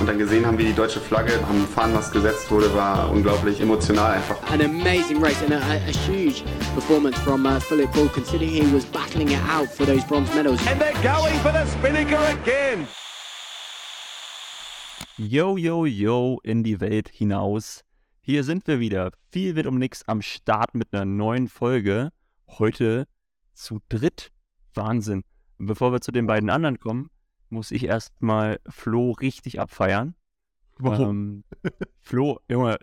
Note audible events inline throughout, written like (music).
und dann gesehen haben, wie die deutsche Flagge am Fahnenmast gesetzt wurde, war unglaublich emotional einfach. An amazing race and a, a, huge performance from uh, Philip Bull, considering he was battling it out for those bronze medals. And they're going for the Spinnaker again. Yo, yo, yo, in die Welt hinaus. Hier sind wir wieder. Viel wird um nix am Start mit einer neuen Folge. Heute zu dritt. Wahnsinn. Und bevor wir zu den beiden anderen kommen, muss ich erstmal Flo richtig abfeiern. Ähm, Flo, Junge,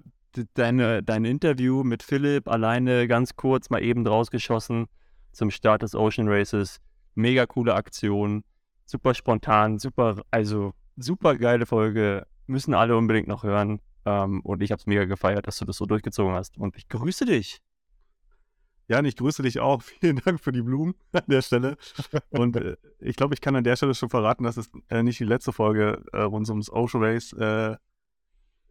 deine, dein Interview mit Philipp alleine ganz kurz mal eben rausgeschossen zum Start des Ocean Races. Mega coole Aktion. Super spontan, super, also super geile Folge. Müssen alle unbedingt noch hören. Ähm, und ich habe es mega gefeiert, dass du das so durchgezogen hast. Und ich grüße dich. Jan, ich grüße dich auch. (laughs) Vielen Dank für die Blumen an der Stelle. Und äh, ich glaube, ich kann an der Stelle schon verraten, dass es äh, nicht die letzte Folge äh, rund ums Ocean Race äh,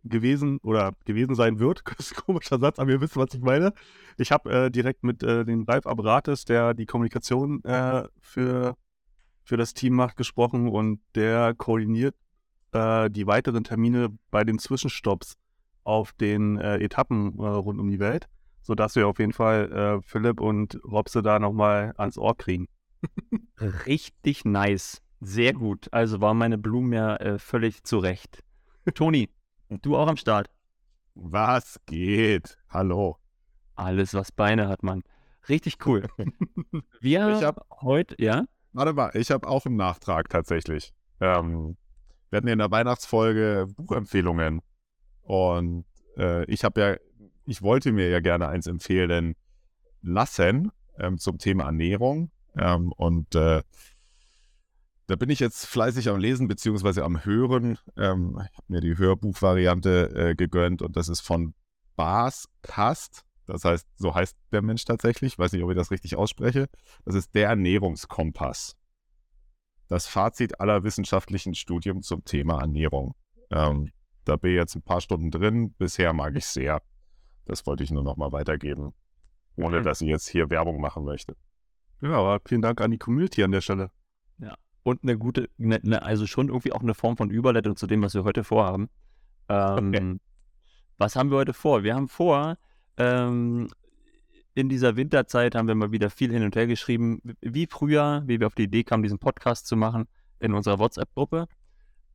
gewesen oder gewesen sein wird. (laughs) Das ist ein komischer Satz, aber ihr wisst, was ich meine. Ich habe äh, direkt mit äh, dem Ralf Abrates, der die Kommunikation äh, für, für das Team macht, gesprochen und der koordiniert die weiteren Termine bei den Zwischenstopps auf den Etappen rund um die Welt sodass wir auf jeden Fall äh, Philipp und Robse da nochmal ans Ohr kriegen. Richtig nice. Sehr gut. Also waren meine Blumen ja äh, völlig zurecht. Toni, du auch am Start. Was geht? Hallo. Alles, was Beine hat, Mann. Richtig cool. (laughs) Wir Ich hab- heute, ja? Warte mal, ich habe auch einen Nachtrag tatsächlich. Ähm, wir hatten ja in der Weihnachtsfolge Buchempfehlungen. Und äh, ich habe ja, ich wollte mir ja gerne eins empfehlen lassen ähm, zum Thema Ernährung. Ähm, und äh, da bin ich jetzt fleißig am Lesen beziehungsweise am Hören. Ähm, ich habe mir die Hörbuchvariante äh, gegönnt und das ist von Bas Kast. Das heißt, so heißt der Mensch tatsächlich. Ich weiß nicht, ob ich das richtig ausspreche. Das ist der Ernährungskompass. Das Fazit aller wissenschaftlichen Studien zum Thema Ernährung. Ähm, da bin ich jetzt ein paar Stunden drin. Bisher mag ich sehr. Das wollte ich nur noch mal weitergeben, ohne dass ich jetzt hier Werbung machen möchte. Ja, aber vielen Dank an die Community an der Stelle. Und eine gute, ne, ne, also schon irgendwie auch eine Form von Überleitung zu dem, was wir heute vorhaben. Ähm, Okay. Was haben wir heute vor? Wir haben vor, ähm, in dieser Winterzeit haben wir mal wieder viel hin und her geschrieben, wie früher, wie wir auf die Idee kamen, diesen Podcast zu machen in unserer WhatsApp-Gruppe.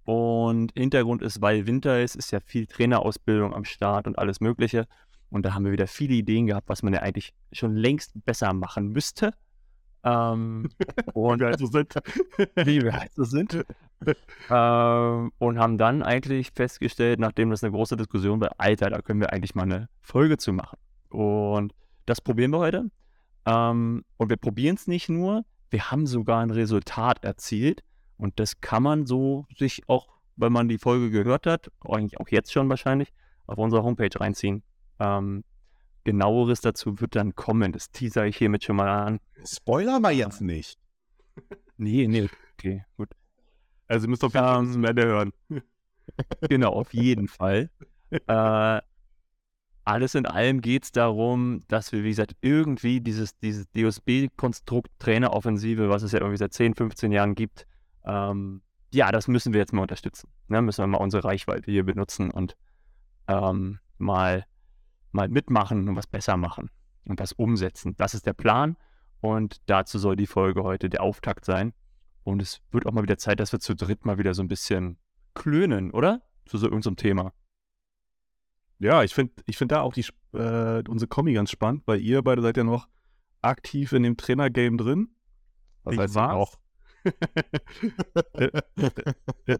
Und Hintergrund ist, weil Winter ist, ist ja viel Trainerausbildung am Start und alles Mögliche. Und da haben wir wieder viele Ideen gehabt, was man ja eigentlich schon längst besser machen müsste. Ähm, (laughs) und wir halt so sind. wie wir halt so sind. ähm, und haben dann eigentlich festgestellt, nachdem das eine große Diskussion war, Alter, da können wir eigentlich mal eine Folge zu machen. Und das probieren wir heute. Ähm, und wir probieren es nicht nur, wir haben sogar ein Resultat erzielt. Und das kann man so sich auch, wenn man die Folge gehört hat, eigentlich auch jetzt schon wahrscheinlich, auf unserer Homepage reinziehen. Ähm, genaueres dazu wird dann kommen. Das teaser ich hiermit schon mal an. Spoiler mal jetzt nicht. Nee, nee, okay, gut. Also ihr müsst auf jeden Fall bis zum Ende hören. (laughs) Genau, auf jeden Fall. Äh, alles in allem geht es darum, dass wir, wie gesagt, irgendwie dieses, dieses DOSB-Konstrukt Traineroffensive, was es ja irgendwie seit 10, 15 Jahren gibt, ähm, ja, das müssen wir jetzt mal unterstützen. Ne? Müssen wir mal unsere Reichweite hier benutzen und ähm, mal, mal mitmachen und was besser machen und das umsetzen. Das ist der Plan und dazu soll die Folge heute der Auftakt sein. Und es wird auch mal wieder Zeit, dass wir zu dritt mal wieder so ein bisschen klönen, oder? Zu so irgendeinem Thema. Ja, ich finde ich find da auch die, äh, unsere Kombi ganz spannend, weil ihr beide seid ja noch aktiv in dem Trainer-Game drin. Was Ich heißt war's. auch? (laughs) Äh, äh,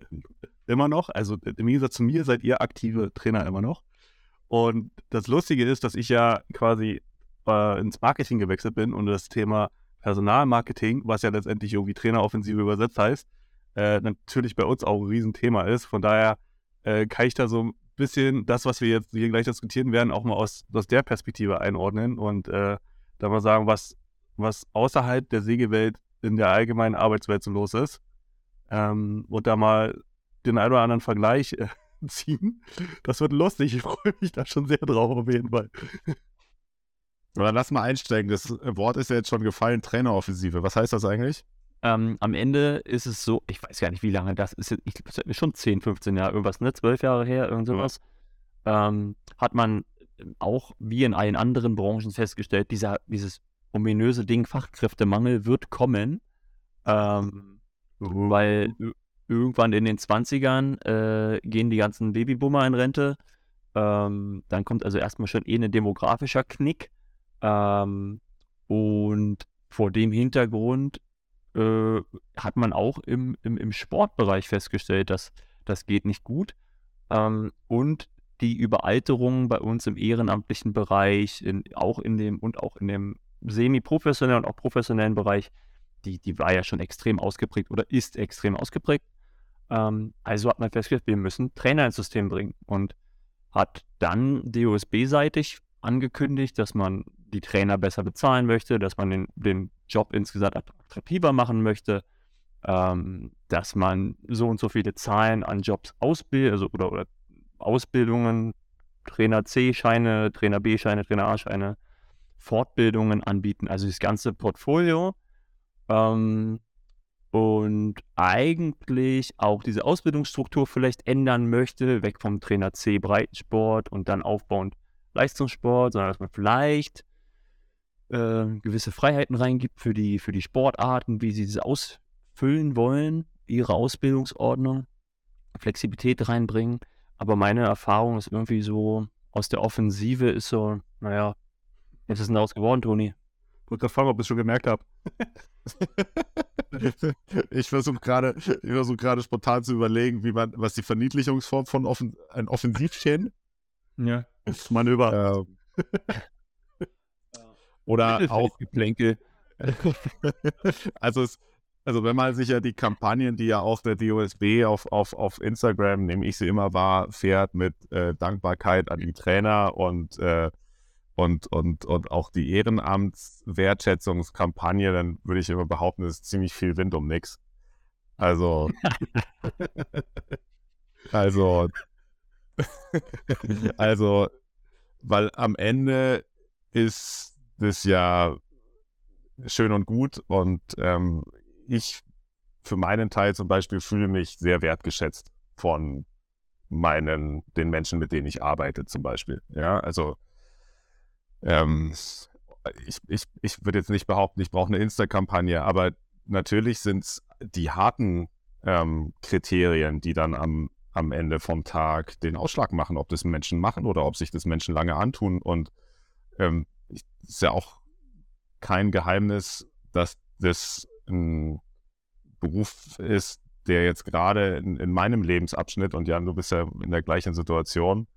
immer noch. Also im Gegensatz zu mir seid ihr aktive Trainer immer noch. Und das Lustige ist, dass ich ja quasi äh, ins Marketing gewechselt bin und das Thema Personalmarketing, was ja letztendlich irgendwie Traineroffensive übersetzt heißt, äh, natürlich bei uns auch ein Riesenthema ist. Von daher äh, kann ich da so ein bisschen das, was wir jetzt hier gleich diskutieren werden, auch mal aus, aus der Perspektive einordnen und äh, da mal sagen, was, was außerhalb der Sägewelt in der allgemeinen Arbeitswelt so los ist. Ähm, und da mal den einen oder anderen Vergleich äh, ziehen. Das wird lustig. Ich freue mich da schon sehr drauf auf jeden Fall. Oder lass mal einsteigen. Das Wort ist ja jetzt schon gefallen, Traineroffensive. Was heißt das eigentlich? Ähm, am Ende ist es so, ich weiß gar nicht, wie lange das ist. Ich glaube, es ist schon 10, 15 Jahre, irgendwas, ne? 12 Jahre her, irgend sowas. Ähm, hat man auch wie in allen anderen Branchen festgestellt, dieser, dieses ominöse Ding Fachkräftemangel wird kommen. Ähm, weil irgendwann in den 20ern äh, gehen die ganzen Babyboomer in Rente. Ähm, dann kommt also erstmal schon eh ein demografischer Knick. Ähm, und vor dem Hintergrund äh, hat man auch im, im, im Sportbereich festgestellt, dass das geht nicht gut. Ähm, und die Überalterung bei uns im ehrenamtlichen Bereich, in, auch in dem und auch in dem semi-professionellen und auch professionellen Bereich, die, die war ja schon extrem ausgeprägt oder ist extrem ausgeprägt. Ähm, also hat man festgestellt, wir müssen Trainer ins System bringen und hat dann DOSB-seitig angekündigt, dass man die Trainer besser bezahlen möchte, dass man den, den Job insgesamt attraktiver machen möchte, ähm, dass man so und so viele Zahlen an Jobs ausbildet, also oder, oder Ausbildungen, Trainer C-Scheine, Trainer B-Scheine, Trainer A-Scheine, Fortbildungen anbieten, also das ganze Portfolio. Ähm, und eigentlich auch diese Ausbildungsstruktur vielleicht ändern möchte, weg vom Trainer C Breitensport und dann aufbauend Leistungssport, sondern dass man vielleicht äh, gewisse Freiheiten reingibt für die, für die Sportarten, wie sie das ausfüllen wollen, ihre Ausbildungsordnung, Flexibilität reinbringen. Aber meine Erfahrung ist irgendwie so, aus der Offensive ist so, naja, was ist denn daraus geworden, Toni? Ich wollte gerade fragen, ob ich es schon gemerkt habe. (laughs) ich versuche gerade versuch gerade spontan zu überlegen, wie man, was die Verniedlichungsform von offen, ein Offensivchen. Ja. Manöver. Ähm, (laughs) oder auch Geplänkel. (laughs) also es, also wenn man sich ja die Kampagnen, die ja auch der DOSB auf, auf, auf Instagram, nehme ich sie immer wahr, fährt mit äh, Dankbarkeit an die Trainer und, äh, und, und, und auch die Ehrenamtswertschätzungskampagne, dann würde ich immer behaupten, es ist ziemlich viel Wind um nix. Also, (laughs) also, also, weil am Ende ist das ja schön und gut und ähm, ich für meinen Teil zum Beispiel fühle mich sehr wertgeschätzt von meinen, den Menschen, mit denen ich arbeite zum Beispiel. Ja, also ähm, ich, ich, ich würde jetzt nicht behaupten, ich brauche eine Insta-Kampagne, aber natürlich sind es die harten ähm, Kriterien, die dann am, am Ende vom Tag den Ausschlag machen, ob das Menschen machen oder ob sich das Menschen lange antun. Und ähm, ist ja auch kein Geheimnis, dass das ein Beruf ist, der jetzt gerade in, in, meinem Lebensabschnitt, und Jan, du bist ja in der gleichen Situation,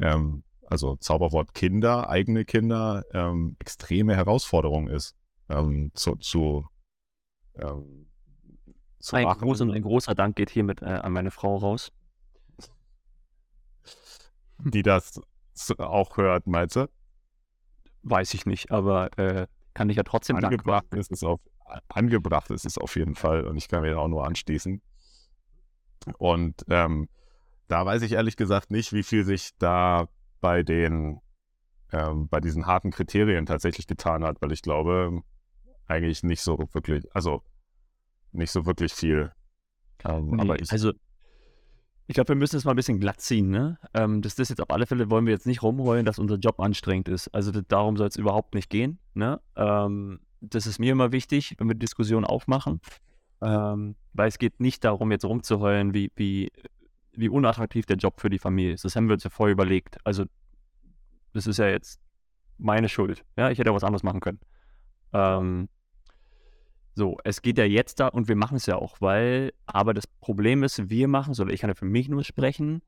ähm, also Zauberwort Kinder, eigene Kinder, ähm, extreme Herausforderung ist, ähm, zu, zu, ähm, zu ein, groß, ein großer Dank geht hiermit äh, an meine Frau raus. Die das auch hört, meinst du? Weiß ich nicht, aber äh, kann ich ja trotzdem angebracht ist es auf angebracht ist es auf jeden Fall und ich kann mir auch nur anschließen. Und ähm, da weiß ich ehrlich gesagt nicht, wie viel sich da bei den ähm, bei diesen harten Kriterien tatsächlich getan hat, weil ich glaube eigentlich nicht so wirklich, also nicht so wirklich viel. Ähm, nee, aber ich, also ich glaube, wir müssen es mal ein bisschen glatt ziehen, ne? Ähm, das ist jetzt auf alle Fälle wollen wir jetzt nicht rumrollen, dass unser Job anstrengend ist. Also darum soll es überhaupt nicht gehen, ne? Ähm, das ist mir immer wichtig, wenn wir Diskussionen aufmachen, ähm, weil es geht nicht darum, jetzt rumzuheulen, wie, wie, wie unattraktiv der Job für die Familie ist. Das haben wir uns ja vorher überlegt. Also das ist ja jetzt meine Schuld. Ja, ich hätte was anderes machen können. Ähm, so, es geht ja jetzt da und wir machen es ja auch, weil, aber das Problem ist, wir machen es, oder ich kann ja für mich nur sprechen,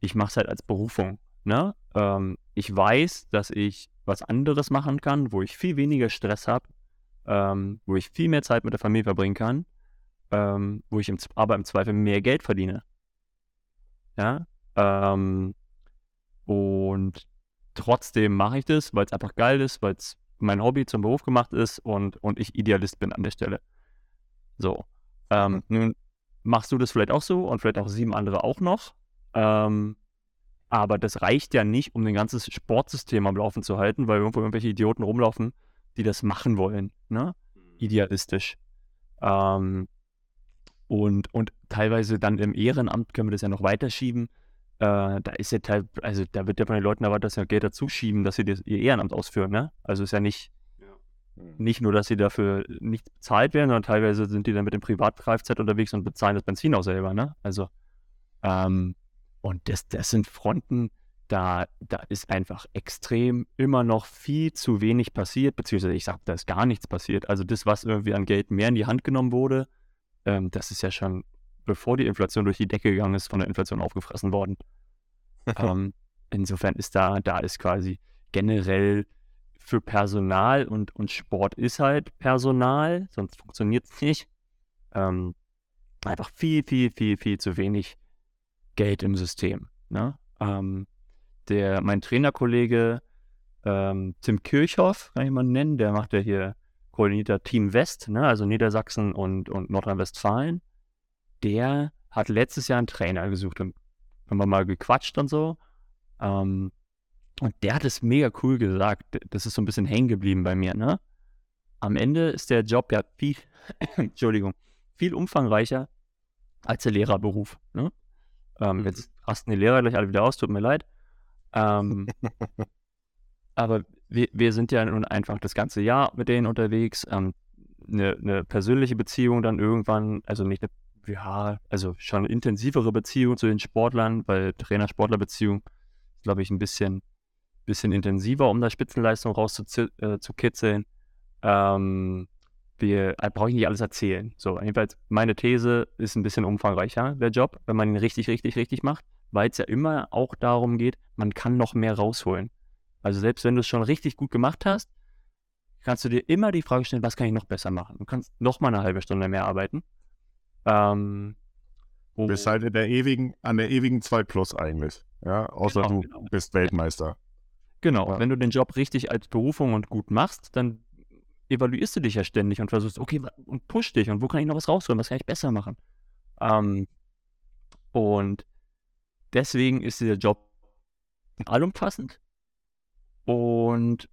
ich mache es halt als Berufung. Ne? Ähm, ich weiß, dass ich was anderes machen kann, wo ich viel weniger Stress habe, ähm, wo ich viel mehr Zeit mit der Familie verbringen kann, ähm, wo ich im, aber im Zweifel mehr Geld verdiene. Ja. Ähm, und trotzdem mache ich das, weil es einfach geil ist, weil es mein Hobby zum Beruf gemacht ist und, und ich Idealist bin an der Stelle. So. Ähm, nun machst du das vielleicht auch so und vielleicht auch sieben andere auch noch. Ähm, aber das reicht ja nicht, um ein ganzes Sportsystem am Laufen zu halten, weil irgendwo irgendwelche Idioten rumlaufen, die das machen wollen, ne? Idealistisch. Ähm, und, und teilweise dann im Ehrenamt können wir das ja noch weiterschieben. Äh, da ist ja teil, also da wird ja von den Leuten erwartet, dass sie Geld dazu schieben, dass sie das, ihr Ehrenamt ausführen, ne? Also ist ja nicht, nicht nur, dass sie dafür nicht bezahlt werden, sondern teilweise sind die dann mit dem Privat-Kfz unterwegs und bezahlen das Benzin auch selber, ne? Also, ähm, und das, das sind Fronten, da, da ist einfach extrem immer noch viel zu wenig passiert, beziehungsweise ich sage, da ist gar nichts passiert. Also das, was irgendwie an Geld mehr in die Hand genommen wurde, ähm, das ist ja schon, bevor die Inflation durch die Decke gegangen ist, von der Inflation aufgefressen worden. (laughs) ähm, insofern ist da, da ist quasi generell für Personal und, und Sport ist halt Personal, sonst funktioniert es (laughs) nicht. Ähm, einfach viel, viel, viel, viel zu wenig Geld im System. Ne? Ähm, der, mein Trainerkollege ähm, Tim Kirchhoff, kann ich mal nennen, der macht ja hier koordinierter Team West, ne? also Niedersachsen und, und Nordrhein-Westfalen. Der hat letztes Jahr einen Trainer gesucht und haben wir mal gequatscht und so. Ähm, und der hat es mega cool gesagt. Das ist so ein bisschen hängen geblieben bei mir, ne? Am Ende ist der Job ja viel, (coughs) Entschuldigung, viel umfangreicher als der Lehrerberuf, ne? Ähm, jetzt rasten die Lehrer gleich alle wieder aus, tut mir leid. Ähm, (laughs) aber wir, wir sind ja nun einfach das ganze Jahr mit denen unterwegs. Ähm, eine, eine persönliche Beziehung dann irgendwann, also nicht eine, ja, also schon eine intensivere Beziehung zu den Sportlern, weil Trainer-Sportler-Beziehung ist, glaube ich, ein bisschen bisschen intensiver, um da Spitzenleistung rauszukitzeln. Äh, ähm, wir äh, brauche ich nicht alles erzählen. So, jedenfalls, meine These ist ein bisschen umfangreicher, der Job, wenn man ihn richtig, richtig, richtig macht, weil es ja immer auch darum geht, man kann noch mehr rausholen. Also selbst wenn du es schon richtig gut gemacht hast, kannst du dir immer die Frage stellen, was kann ich noch besser machen? Du kannst noch mal eine halbe Stunde mehr arbeiten. Ähm, du bist halt in der ewigen, an der ewigen 2 Plus eigentlich. Ja, außer genau, du genau. bist Weltmeister. Genau, ja. wenn du den Job richtig als Berufung und gut machst, dann evaluierst du dich ja ständig und versuchst, okay, und push dich und wo kann ich noch was rausholen, was kann ich besser machen? Ähm, und deswegen ist dieser Job allumfassend und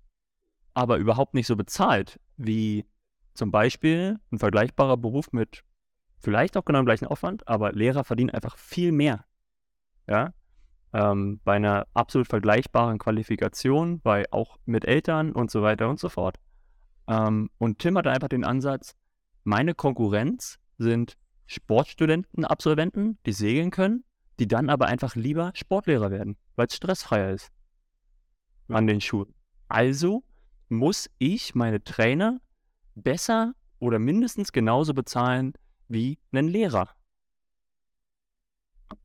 aber überhaupt nicht so bezahlt wie zum Beispiel ein vergleichbarer Beruf mit vielleicht auch genau dem gleichen Aufwand, aber Lehrer verdienen einfach viel mehr. Ja, ähm, bei einer absolut vergleichbaren Qualifikation, bei auch mit Eltern und so weiter und so fort. Ähm, und Tim hat einfach den Ansatz, meine Konkurrenz sind Sportstudenten, Absolventen, die segeln können, die dann aber einfach lieber Sportlehrer werden, weil es stressfreier ist an den Schulen. Also muss ich meine Trainer besser oder mindestens genauso bezahlen wie einen Lehrer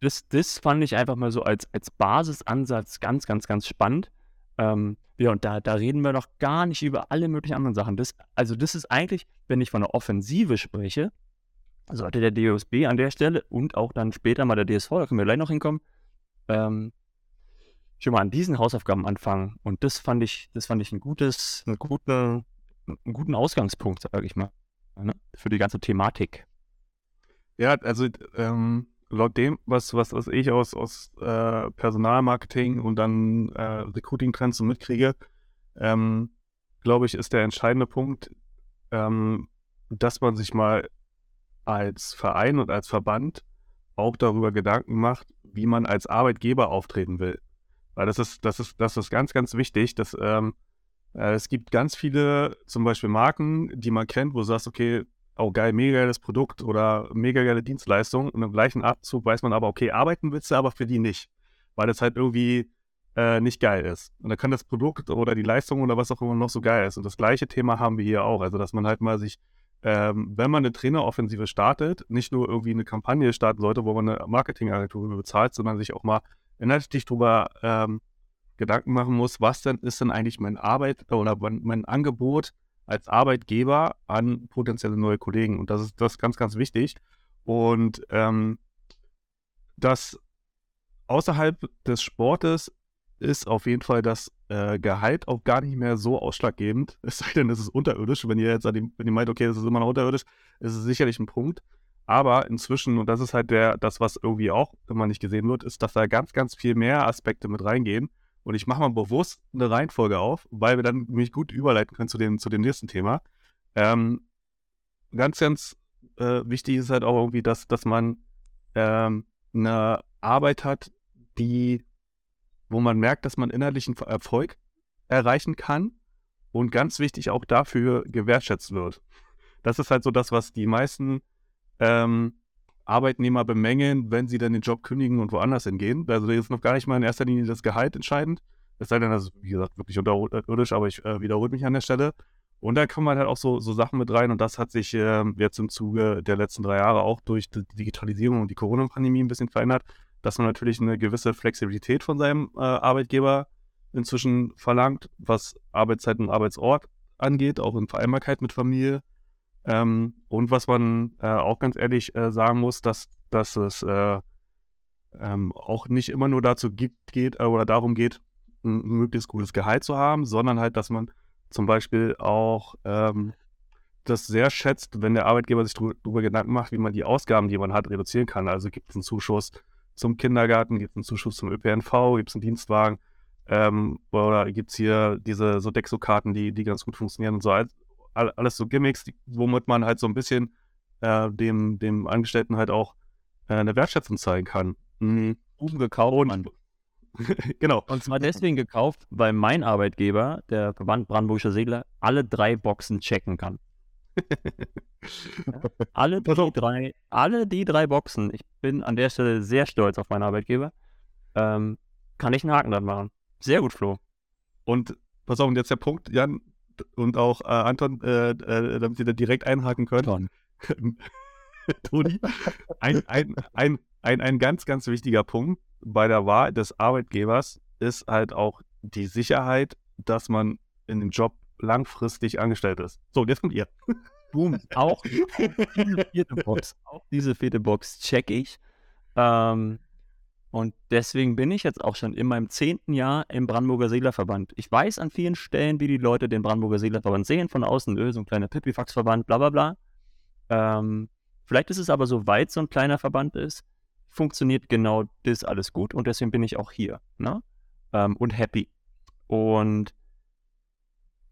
das, das fand ich einfach mal so als, als Basisansatz ganz, ganz, ganz spannend. Ähm, ja, und da, da reden wir noch gar nicht über alle möglichen anderen Sachen. Das, also, das ist eigentlich, wenn ich von der Offensive spreche, sollte der DOSB an der Stelle und auch dann später mal der DSV, da können wir gleich noch hinkommen, ähm, schon mal an diesen Hausaufgaben anfangen. Und das fand ich, das fand ich ein gutes, einen guten, einen guten Ausgangspunkt, sage ich mal, ne, für die ganze Thematik. Ja, also ähm, laut dem, was, was, was ich aus, aus äh, Personalmarketing und dann äh, Recruiting-Trends so mitkriege, ähm, glaube ich, ist der entscheidende Punkt, ähm, dass man sich mal als Verein und als Verband auch darüber Gedanken macht, wie man als Arbeitgeber auftreten will. Weil das ist, das ist, das ist ganz, ganz wichtig, dass ähm, äh, es gibt ganz viele zum Beispiel Marken, die man kennt, wo du sagst, okay, oh geil, mega geiles Produkt oder mega geile Dienstleistung. Und im gleichen Abzug weiß man aber, okay, arbeiten willst du aber für die nicht, weil das halt irgendwie äh, nicht geil ist. Und da kann das Produkt oder die Leistung oder was auch immer noch so geil ist. Und das gleiche Thema haben wir hier auch. Also, dass man halt mal sich, ähm, wenn man eine Traineroffensive startet, nicht nur irgendwie eine Kampagne starten sollte, wo man eine Marketingagentur bezahlt, sondern sich auch mal inhaltlich drüber ähm, Gedanken machen muss, was denn ist denn eigentlich mein Arbeit oder mein, Angebot als Arbeitgeber an potenzielle neue Kollegen. Und das ist das ist ganz, ganz wichtig. Und ähm, dass außerhalb des Sportes ist auf jeden Fall das äh, Gehalt auch gar nicht mehr so ausschlaggebend. (laughs) Es sei denn, es ist unterirdisch. Wenn ihr jetzt an dem, wenn ihr meint, okay, das ist immer noch unterirdisch, ist es sicherlich ein Punkt. Aber inzwischen, und das ist halt der, das, was irgendwie auch immer nicht gesehen wird, ist, dass da ganz, ganz viel mehr Aspekte mit reingehen. Und ich mache mal bewusst eine Reihenfolge auf, weil wir dann nämlich gut überleiten können zu dem, zu dem nächsten Thema. Ähm, ganz, ganz äh, wichtig ist halt auch irgendwie, dass, dass man ähm, eine Arbeit hat, die, wo man merkt, dass man inhaltlichen Erfolg erreichen kann und ganz wichtig auch dafür gewertschätzt wird. Das ist halt so das, was die meisten ähm, Arbeitnehmer bemängeln, wenn sie dann den Job kündigen und woanders hingehen. Also da ist noch gar nicht mal in erster Linie das Gehalt entscheidend. Es sei denn, das ist, wie gesagt, wirklich unterirdisch, aber ich äh, wiederhole mich an der Stelle. Und da kommen halt auch so, so Sachen mit rein und das hat sich äh, jetzt im Zuge der letzten drei Jahre auch durch die Digitalisierung und die Corona-Pandemie ein bisschen verändert, dass man natürlich eine gewisse Flexibilität von seinem äh, Arbeitgeber inzwischen verlangt, was Arbeitszeit und Arbeitsort angeht, auch in Vereinbarkeit mit Familie. Ähm, und was man äh, auch ganz ehrlich äh, sagen muss, dass, dass es äh, ähm, auch nicht immer nur dazu gibt, geht, äh, oder darum geht, ein möglichst gutes Gehalt zu haben, sondern halt, dass man zum Beispiel auch ähm, das sehr schätzt, wenn der Arbeitgeber sich darüber Gedanken macht, wie man die Ausgaben, die man hat, reduzieren kann. Also gibt es einen Zuschuss zum Kindergarten, gibt es einen Zuschuss zum ÖPNV, gibt es einen Dienstwagen ähm, oder gibt es hier diese so Dexo-Karten, die, die ganz gut funktionieren und so. Alles so Gimmicks, die, womit man halt so ein bisschen äh, dem, dem Angestellten halt auch äh, eine Wertschätzung zeigen kann. Mhm. Buben gekauft, und, (laughs) genau. Und zwar deswegen gekauft, weil mein Arbeitgeber, der Verband Brandenburgischer Segler, alle drei Boxen checken kann. ja? (laughs) alle, die drei, alle die drei Boxen, ich bin an der Stelle sehr stolz auf meinen Arbeitgeber, ähm, kann ich einen Haken dran machen. Sehr gut, Flo. Und pass auf, und jetzt der Punkt, Jan und auch äh, Anton, äh, äh, damit ihr da direkt einhaken könnt. (laughs) Toni, ein, ein, ein, ein, ein ganz, ganz wichtiger Punkt bei der Wahl des Arbeitgebers ist halt auch die Sicherheit, dass man in dem Job langfristig angestellt ist. So, jetzt kommt ihr. (laughs) Boom. Auch diese vierte Box, auch diese vierte Box check ich. Ähm, und deswegen bin ich jetzt auch schon in meinem zehnten Jahr im Brandenburger Seglerverband. Ich weiß an vielen Stellen, wie die Leute den Brandenburger Seglerverband sehen, von außen, öh, so ein kleiner Pipifax-Verband, bla bla bla. Ähm, vielleicht ist es aber so weit so ein kleiner Verband ist, funktioniert genau das alles gut und deswegen bin ich auch hier ne? Ähm, und happy. Und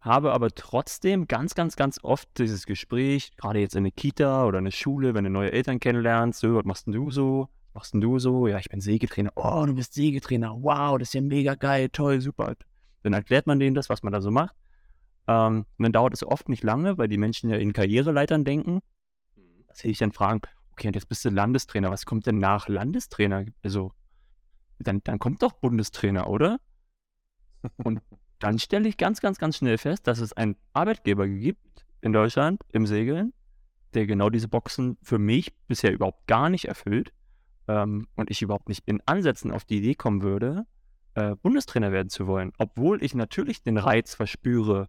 habe aber trotzdem ganz, ganz, ganz oft dieses Gespräch, gerade jetzt in der Kita oder in der Schule, wenn du neue Eltern kennenlernst, so, was machst denn du so? Was machst denn du so? Ja, ich bin Sägetrainer. Oh, du bist Sägetrainer. Wow, das ist ja mega geil, toll, super. Dann erklärt man denen das, was man da so macht. Ähm, und dann dauert es oft nicht lange, weil die Menschen ja in Karriereleitern denken. Mhm. Das hätte ich dann fragen, okay, und jetzt bist du Landestrainer. Was kommt denn nach Landestrainer? Also, dann, dann kommt doch Bundestrainer, oder? Und (laughs) dann stelle ich ganz, ganz, ganz schnell fest, dass es einen Arbeitgeber gibt in Deutschland im Segeln, der genau diese Boxen für mich bisher überhaupt gar nicht erfüllt ähm, und ich überhaupt nicht in Ansätzen auf die Idee kommen würde, äh, Bundestrainer werden zu wollen. Obwohl ich natürlich den Reiz verspüre,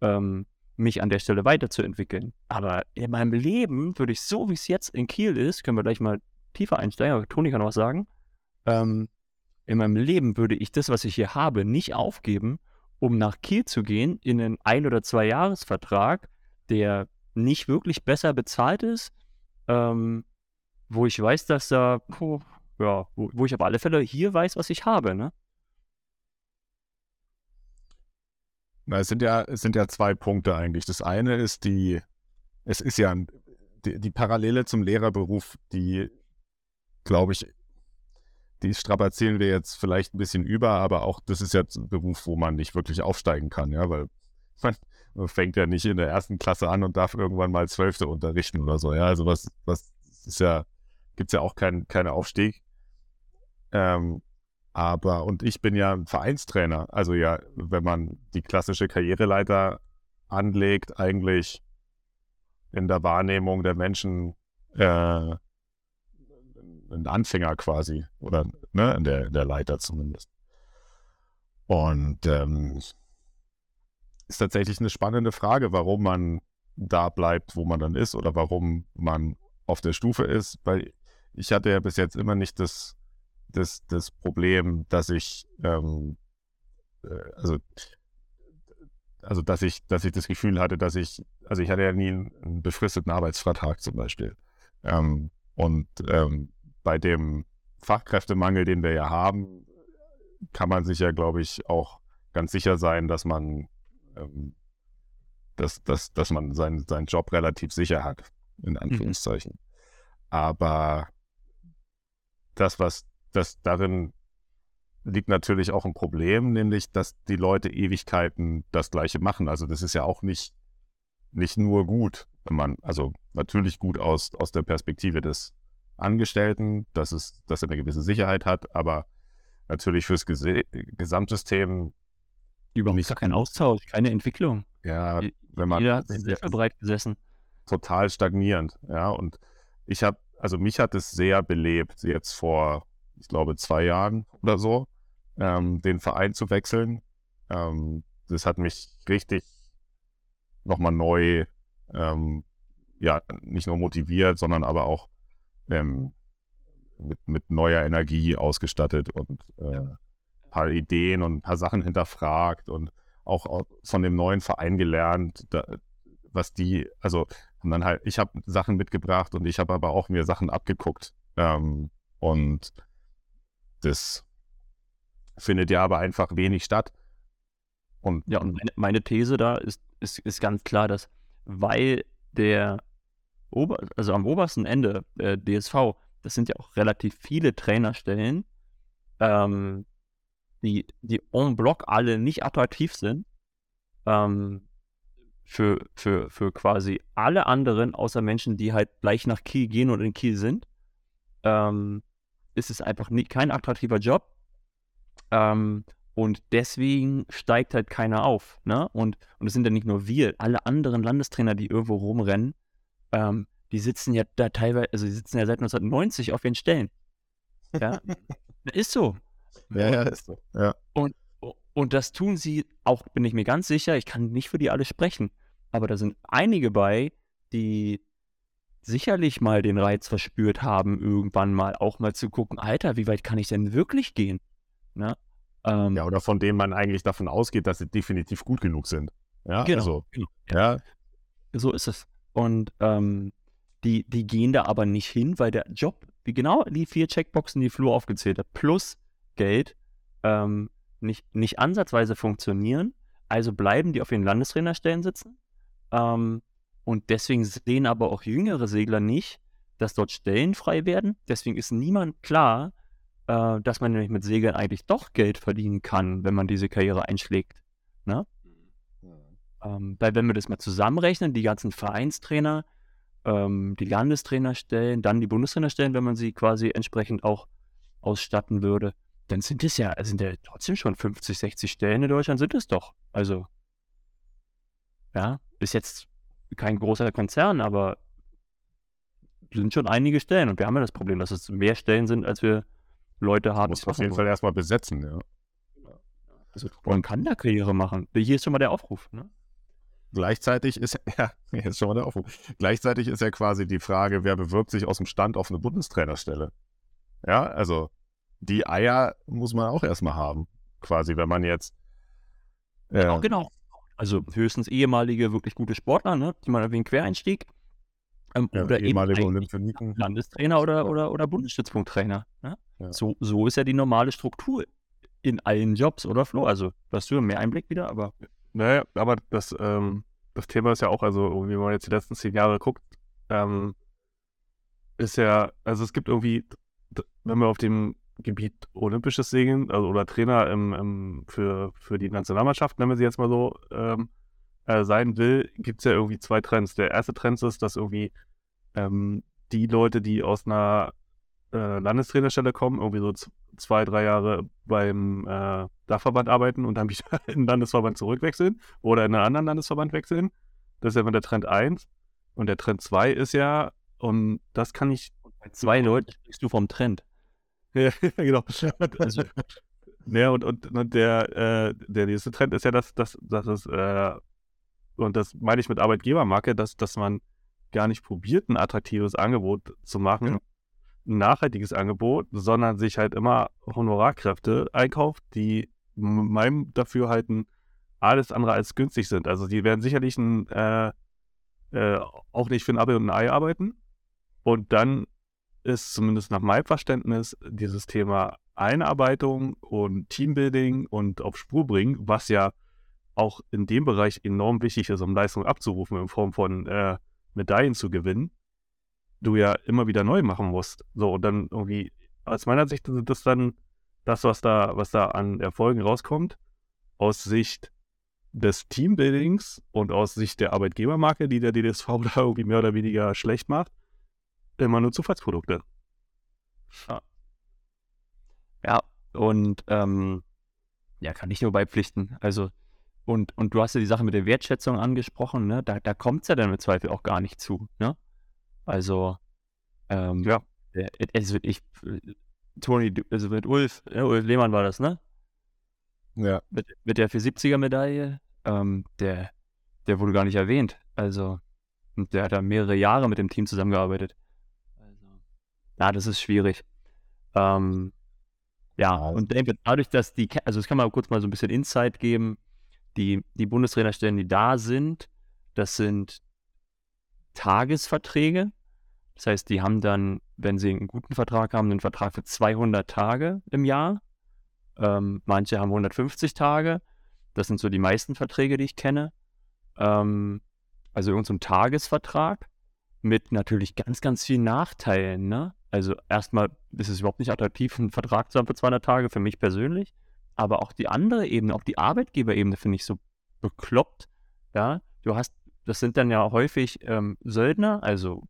ähm, mich an der Stelle weiterzuentwickeln. Aber in meinem Leben würde ich so, wie es jetzt in Kiel ist, können wir gleich mal tiefer einsteigen, aber Toni kann noch was sagen. Ähm, in meinem Leben würde ich das, was ich hier habe, nicht aufgeben, um nach Kiel zu gehen in einen ein- oder zwei Jahresvertrag, der nicht wirklich besser bezahlt ist, ähm, wo ich weiß, dass da, puh, ja, wo, wo, ich auf alle Fälle hier weiß, was ich habe, ne? Na, es sind ja, es sind ja zwei Punkte eigentlich. Das eine ist die, es ist ja die, die Parallele zum Lehrerberuf, die, glaube ich, die strapazieren wir jetzt vielleicht ein bisschen über, aber auch das ist jetzt ein Beruf, wo man nicht wirklich aufsteigen kann, ja, weil (laughs) man, man fängt ja nicht in der ersten Klasse an und darf irgendwann mal Zwölfte unterrichten oder so, ja, also was, was ist ja, gibt es ja auch keinen kein Aufstieg. Ähm, aber, und ich bin ja ein Vereinstrainer. Also ja, wenn man die klassische Karriereleiter anlegt, eigentlich in der Wahrnehmung der Menschen äh, ein Anfänger quasi. Oder ne, in der, der Leiter zumindest. Und ähm, ist tatsächlich eine spannende Frage, warum man da bleibt, wo man dann ist oder warum man auf der Stufe ist, weil ich hatte ja bis jetzt immer nicht das das, das Problem, dass ich ähm, äh, also, also dass ich, dass ich das Gefühl hatte, dass ich, also ich hatte ja nie einen, einen befristeten Arbeitsvertrag zum Beispiel. Ähm, und ähm, bei dem Fachkräftemangel, den wir ja haben, kann man sich ja, glaube ich, auch ganz sicher sein, dass man, ähm, dass, dass, dass man seinen, seinen Job relativ sicher hat, in Anführungszeichen. Mhm. Aber das, was das darin liegt natürlich auch ein Problem, nämlich, dass die Leute Ewigkeiten das Gleiche machen. Also das ist ja auch nicht, nicht nur gut, wenn man, also natürlich gut aus, aus der Perspektive des Angestellten, dass es, dass er eine gewisse Sicherheit hat, aber natürlich fürs Ges Gesamtsystem überhaupt nicht, gar kein Austausch, keine Entwicklung. Ja, wenn man jeder hat sehr breit gesessen. Total stagnierend, ja. Und ich habe, also mich hat es sehr belebt, jetzt vor, ich glaube, zwei Jahren oder so, ähm, den Verein zu wechseln. Ähm, das hat mich richtig nochmal neu, ähm, ja, nicht nur motiviert, sondern aber auch ähm, mit, mit neuer Energie ausgestattet und äh, ja. ein paar Ideen und ein paar Sachen hinterfragt und auch von dem neuen Verein gelernt, da, was die, also haben dann halt, ich habe Sachen mitgebracht und ich habe aber auch mir Sachen abgeguckt. Ähm, und das findet ja aber einfach wenig statt. Und ja, und meine, meine These da ist, ist, ist ganz klar, dass weil der Ober, also am obersten Ende äh, DSV, das sind ja auch relativ viele Trainerstellen, ähm, die, die en bloc alle nicht attraktiv sind, ähm, für, für, für quasi alle anderen, außer Menschen, die halt gleich nach Kiel gehen und in Kiel sind, ähm, ist es einfach nie, kein attraktiver Job. Ähm, und deswegen steigt halt keiner auf. Ne? Und, und es sind ja nicht nur wir, alle anderen Landestrainer, die irgendwo rumrennen, ähm, die sitzen ja da teilweise, also die sitzen ja seit 1990 auf ihren Stellen. Ja, (laughs) ist so. Ja, ja, ist so. Ja. Und, und das tun sie auch, bin ich mir ganz sicher, ich kann nicht für die alle sprechen, aber da sind einige bei, die sicherlich mal den Reiz verspürt haben, irgendwann mal auch mal zu gucken, Alter, wie weit kann ich denn wirklich gehen? Ne? Ähm, ja, oder von denen man eigentlich davon ausgeht, dass sie definitiv gut genug sind. Ja, genau. Also, genau. Ja. So ist es. Und ähm, die, die gehen da aber nicht hin, weil der Job, wie genau die vier Checkboxen, die Flur aufgezählt hat, plus Geld, ähm, nicht, nicht ansatzweise funktionieren. Also bleiben die auf ihren Landestrainerstellen sitzen. Ähm, und deswegen sehen aber auch jüngere Segler nicht, dass dort Stellen frei werden. Deswegen ist niemand klar, äh, dass man nämlich mit Segeln eigentlich doch Geld verdienen kann, wenn man diese Karriere einschlägt. Ne? Mhm. Ähm, weil wenn wir das mal zusammenrechnen, die ganzen Vereinstrainer, ähm, die Landestrainerstellen, dann die Bundestrainerstellen, wenn man sie quasi entsprechend auch ausstatten würde, dann sind es ja, sind ja trotzdem schon 50, 60 Stellen in Deutschland, sind es doch. Also, ja, ist jetzt kein großer Konzern, aber sind schon einige Stellen. Und wir haben ja das Problem, dass es mehr Stellen sind, als wir Leute haben. Muss auf jeden Fall erstmal besetzen, ja. Also, man kann da Karriere machen. Hier ist schon mal der Aufruf. Ne? Gleichzeitig ist (laughs) ja, hier ist schon mal der Aufruf. Gleichzeitig ist ja quasi die Frage, wer bewirbt sich aus dem Stand auf eine Bundestrainerstelle? Ja, also die Eier muss man auch erstmal haben. Quasi, wenn man jetzt. Äh, ja, genau. Also höchstens ehemalige, wirklich gute Sportler, ne? die man wie ein Quereinstieg. Ähm, ja, oder ehemalige eben Landestrainer oder, oder, oder Bundesstützpunkttrainer. Ne? Ja. So, so ist ja die normale Struktur in allen Jobs, oder Flo? Also, hast du mehr Einblick wieder, aber. Naja, aber das, ähm, das Thema ist ja auch, also, wie man jetzt die letzten zehn Jahre guckt, ähm, ist ja, also es gibt irgendwie, wenn wir auf dem Gebiet Olympisches Segeln also, oder Trainer im, im, für, für die Nationalmannschaft, wenn man sie jetzt mal so ähm, äh, sein will, gibt es ja irgendwie zwei Trends. Der erste Trend ist, dass irgendwie ähm, die Leute, die aus einer äh, Landestrainerstelle kommen, irgendwie so zwei, drei Jahre beim äh, Dachverband arbeiten und dann (laughs) wieder in den Landesverband zurückwechseln oder in einen anderen Landesverband wechseln. Das ist ja immer der Trend 1. Und der Trend 2 ist ja, und das kann ich. Bei zwei Leuten sprichst du vom Trend. (laughs) ja, genau. Also, ja, und, und, und der, äh, der nächste Trend ist ja, dass, dass, dass es, äh, und das meine ich mit Arbeitgebermarke, dass, dass man gar nicht probiert, ein attraktives Angebot zu machen, ja. ein nachhaltiges Angebot, sondern sich halt immer Honorarkräfte einkauft, die meinem Dafürhalten alles andere als günstig sind. Also die werden sicherlich ein, äh, äh, auch nicht für ein Apfel und ein Ei arbeiten. Und dann ist zumindest nach meinem Verständnis dieses Thema Einarbeitung und Teambuilding und auf Spur bringen, was ja auch in dem Bereich enorm wichtig ist, um Leistung abzurufen in Form von äh, Medaillen zu gewinnen, du ja immer wieder neu machen musst. So, und dann irgendwie, aus meiner Sicht ist das dann das, was da, was da an Erfolgen rauskommt, aus Sicht des Teambuildings und aus Sicht der Arbeitgebermarke, die der DDSV (laughs) da irgendwie mehr oder weniger schlecht macht, immer nur Zufallsprodukte. Ja, und ähm, ja, kann ich nur beipflichten. Also, und, und du hast ja die Sache mit der Wertschätzung angesprochen, ne? Da, da kommt es ja dann im Zweifel auch gar nicht zu, ne? Also, ähm, Ja. also ich, Toni, du- also mit Ulf, ja, Ulf Lehmann war das, ne? Ja. Mit, mit der 470er-Medaille, ähm, der, der wurde gar nicht erwähnt. Also, und der hat da mehrere Jahre mit dem Team zusammengearbeitet. Ja, das ist schwierig. Ähm, ja, und dadurch, dass die, also das kann man kurz mal so ein bisschen Insight geben, die, die Bundestrainerstellen, die da sind, das sind Tagesverträge. Das heißt, die haben dann, wenn sie einen guten Vertrag haben, einen Vertrag für 200 Tage im Jahr. Ähm, manche haben 150 Tage. Das sind so die meisten Verträge, die ich kenne. Ähm, also irgendein so Tagesvertrag mit natürlich ganz, ganz vielen Nachteilen. Ne? Also erstmal ist es überhaupt nicht attraktiv, einen Vertrag zu haben für 200 Tage, für mich persönlich. Aber auch die andere Ebene, auch die Arbeitgeberebene finde ich so bekloppt. Ja, du hast, das sind dann ja häufig ähm, Söldner, also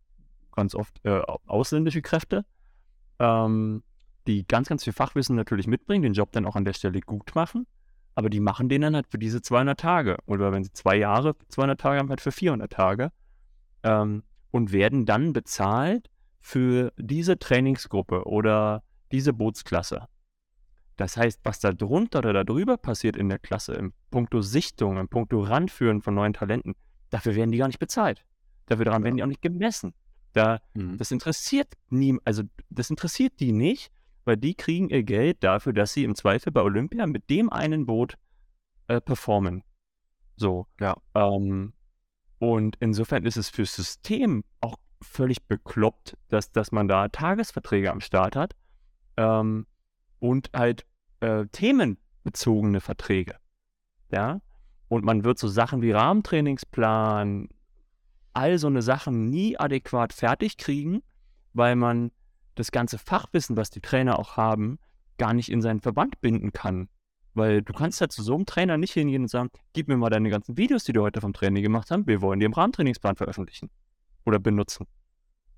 ganz oft äh, au- ausländische Kräfte, ähm, die ganz, ganz viel Fachwissen natürlich mitbringen, den Job dann auch an der Stelle gut machen, aber die machen den dann halt für diese 200 Tage. Oder wenn sie zwei Jahre 200 Tage haben, halt für 400 Tage. Ähm, und werden dann bezahlt für diese Trainingsgruppe oder diese Bootsklasse. Das heißt, was da drunter oder da drüber passiert in der Klasse, im puncto Sichtung, im puncto Ranführen von neuen Talenten, dafür werden die gar nicht bezahlt. Dafür daran werden die auch nicht gemessen. Da, Mhm. das interessiert nie, also das interessiert die nicht, weil die kriegen ihr Geld dafür, dass sie im Zweifel bei Olympia mit dem einen Boot äh, performen. So. Ja. Ähm, und insofern ist es fürs System völlig bekloppt, dass, dass man da Tagesverträge am Start hat ähm, und halt äh, themenbezogene Verträge. Ja. Und man wird so Sachen wie Rahmentrainingsplan, all so eine Sachen nie adäquat fertig kriegen, weil man das ganze Fachwissen, was die Trainer auch haben, gar nicht in seinen Verband binden kann. Weil du kannst ja zu so einem Trainer nicht hingehen und sagen, gib mir mal deine ganzen Videos, die du heute vom Training gemacht hast, wir wollen die im Rahmentrainingsplan veröffentlichen oder benutzen.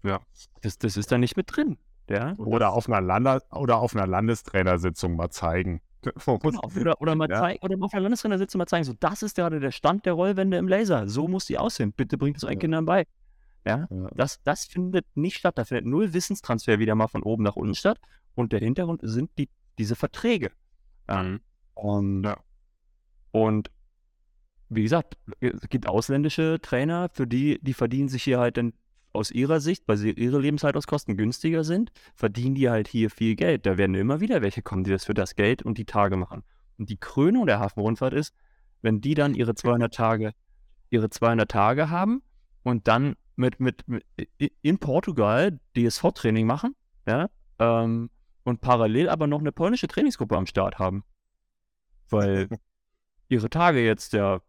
Ja. Das, das ist da nicht mit drin. Ja? Oder auf einer, Lande oder auf einer Landestrainersitzung mal zeigen. (laughs) Genau. Oder, oder mal Ja. zeigen, oder mal auf einer Landestrainersitzung mal zeigen, so das ist gerade der Stand der Rollwände im Laser. So muss die aussehen. Bitte bringt es euren Ja. Kindern bei. Ja? Ja. Das, das findet nicht statt. Da findet null Wissenstransfer wieder mal von oben nach unten statt. Und der Hintergrund sind die, diese Verträge. Ähm, und, Ja. und wie gesagt, es gibt ausländische Trainer, für die, die verdienen sich hier halt dann aus ihrer Sicht, weil sie ihre Lebenshaltungskosten günstiger sind, verdienen die halt hier viel Geld. Da werden immer wieder welche kommen, die das für das Geld und die Tage machen. Und die Krönung der Hafenrundfahrt ist, wenn die dann ihre 200 Tage, ihre 200 Tage haben und dann mit, mit, mit in Portugal DSV-Training machen, ja, ähm, und parallel aber noch eine polnische Trainingsgruppe am Start haben. Weil (laughs) ihre Tage jetzt ja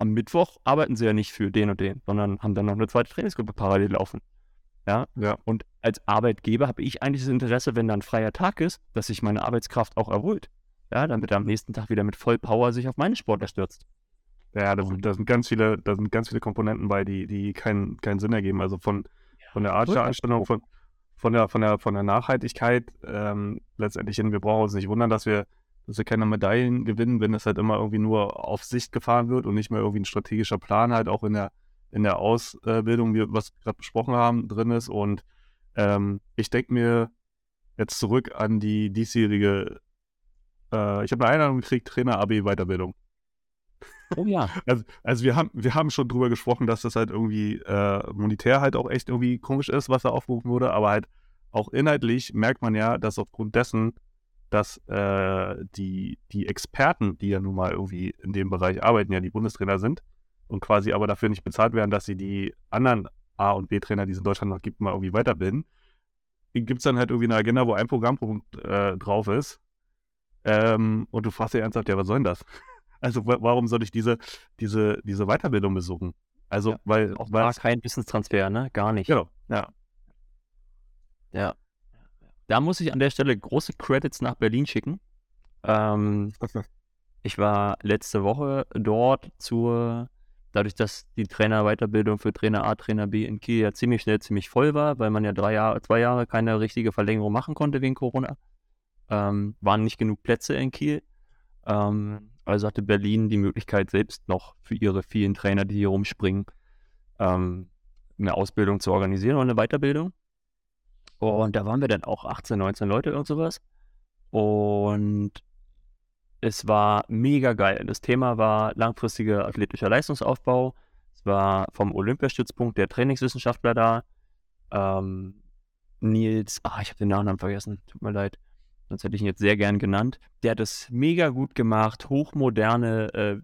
am Mittwoch arbeiten sie ja nicht für den und den, sondern haben dann noch eine zweite Trainingsgruppe parallel laufen. Ja. Ja. Und als Arbeitgeber habe ich eigentlich das Interesse, wenn da ein freier Tag ist, dass sich meine Arbeitskraft auch erholt. Ja, damit er am nächsten Tag wieder mit Vollpower sich auf meine Sportler stürzt. Ja, da sind, da sind ganz viele, da sind ganz viele Komponenten bei, die, die keinen, keinen Sinn ergeben. Also von, von der Art der Anstellung, von, von der, von der, von der Nachhaltigkeit, ähm, letztendlich hin, wir brauchen uns nicht wundern, dass wir, dass wir keine Medaillen gewinnen, wenn es halt immer irgendwie nur auf Sicht gefahren wird und nicht mehr irgendwie ein strategischer Plan halt auch in der, in der Ausbildung, wie, was wir gerade besprochen haben, drin ist. Und ähm, ich denke mir jetzt zurück an die diesjährige, äh, ich habe eine Einladung gekriegt, Trainer-AB-Weiterbildung. Oh ja. (laughs) Also, also wir haben, wir haben schon drüber gesprochen, dass das halt irgendwie äh, monetär halt auch echt irgendwie komisch ist, was da aufgerufen wurde, aber halt auch inhaltlich merkt man ja, dass aufgrund dessen dass äh, die, die Experten, die ja nun mal irgendwie in dem Bereich arbeiten, ja die Bundestrainer sind und quasi aber dafür nicht bezahlt werden, dass sie die anderen A- und B-Trainer, die es in Deutschland noch gibt, mal irgendwie weiterbilden, gibt es dann halt irgendwie eine Agenda, wo ein Programmpunkt äh, drauf ist. Ähm, und du fragst dir ernsthaft, ja, was soll denn das? (laughs) Also wa warum soll ich diese, diese, diese Weiterbildung besuchen? Also, Ja, weil, Auch weil war kein Wissenstransfer, ne? Gar nicht. genau, ja. Ja. Da muss ich an der Stelle große Credits nach Berlin schicken. Ähm, (laughs) ich war letzte Woche dort zur, dadurch, dass die Trainerweiterbildung für Trainer A, Trainer B in Kiel ja ziemlich schnell ziemlich voll war, weil man ja drei Jahre, zwei Jahre keine richtige Verlängerung machen konnte wegen Corona, ähm, waren nicht genug Plätze in Kiel. Ähm, also hatte Berlin die Möglichkeit, selbst noch für ihre vielen Trainer, die hier rumspringen, ähm, eine Ausbildung zu organisieren oder eine Weiterbildung. Und da waren wir dann auch 18, 19 Leute und sowas. Und es war mega geil. Das Thema war langfristiger athletischer Leistungsaufbau. Es war vom Olympiastützpunkt der Trainingswissenschaftler da. Ähm, Nils, ah, ich habe den Nachnamen vergessen, tut mir leid. Sonst hätte ich ihn jetzt sehr gern genannt. Der hat es mega gut gemacht, hochmoderne äh,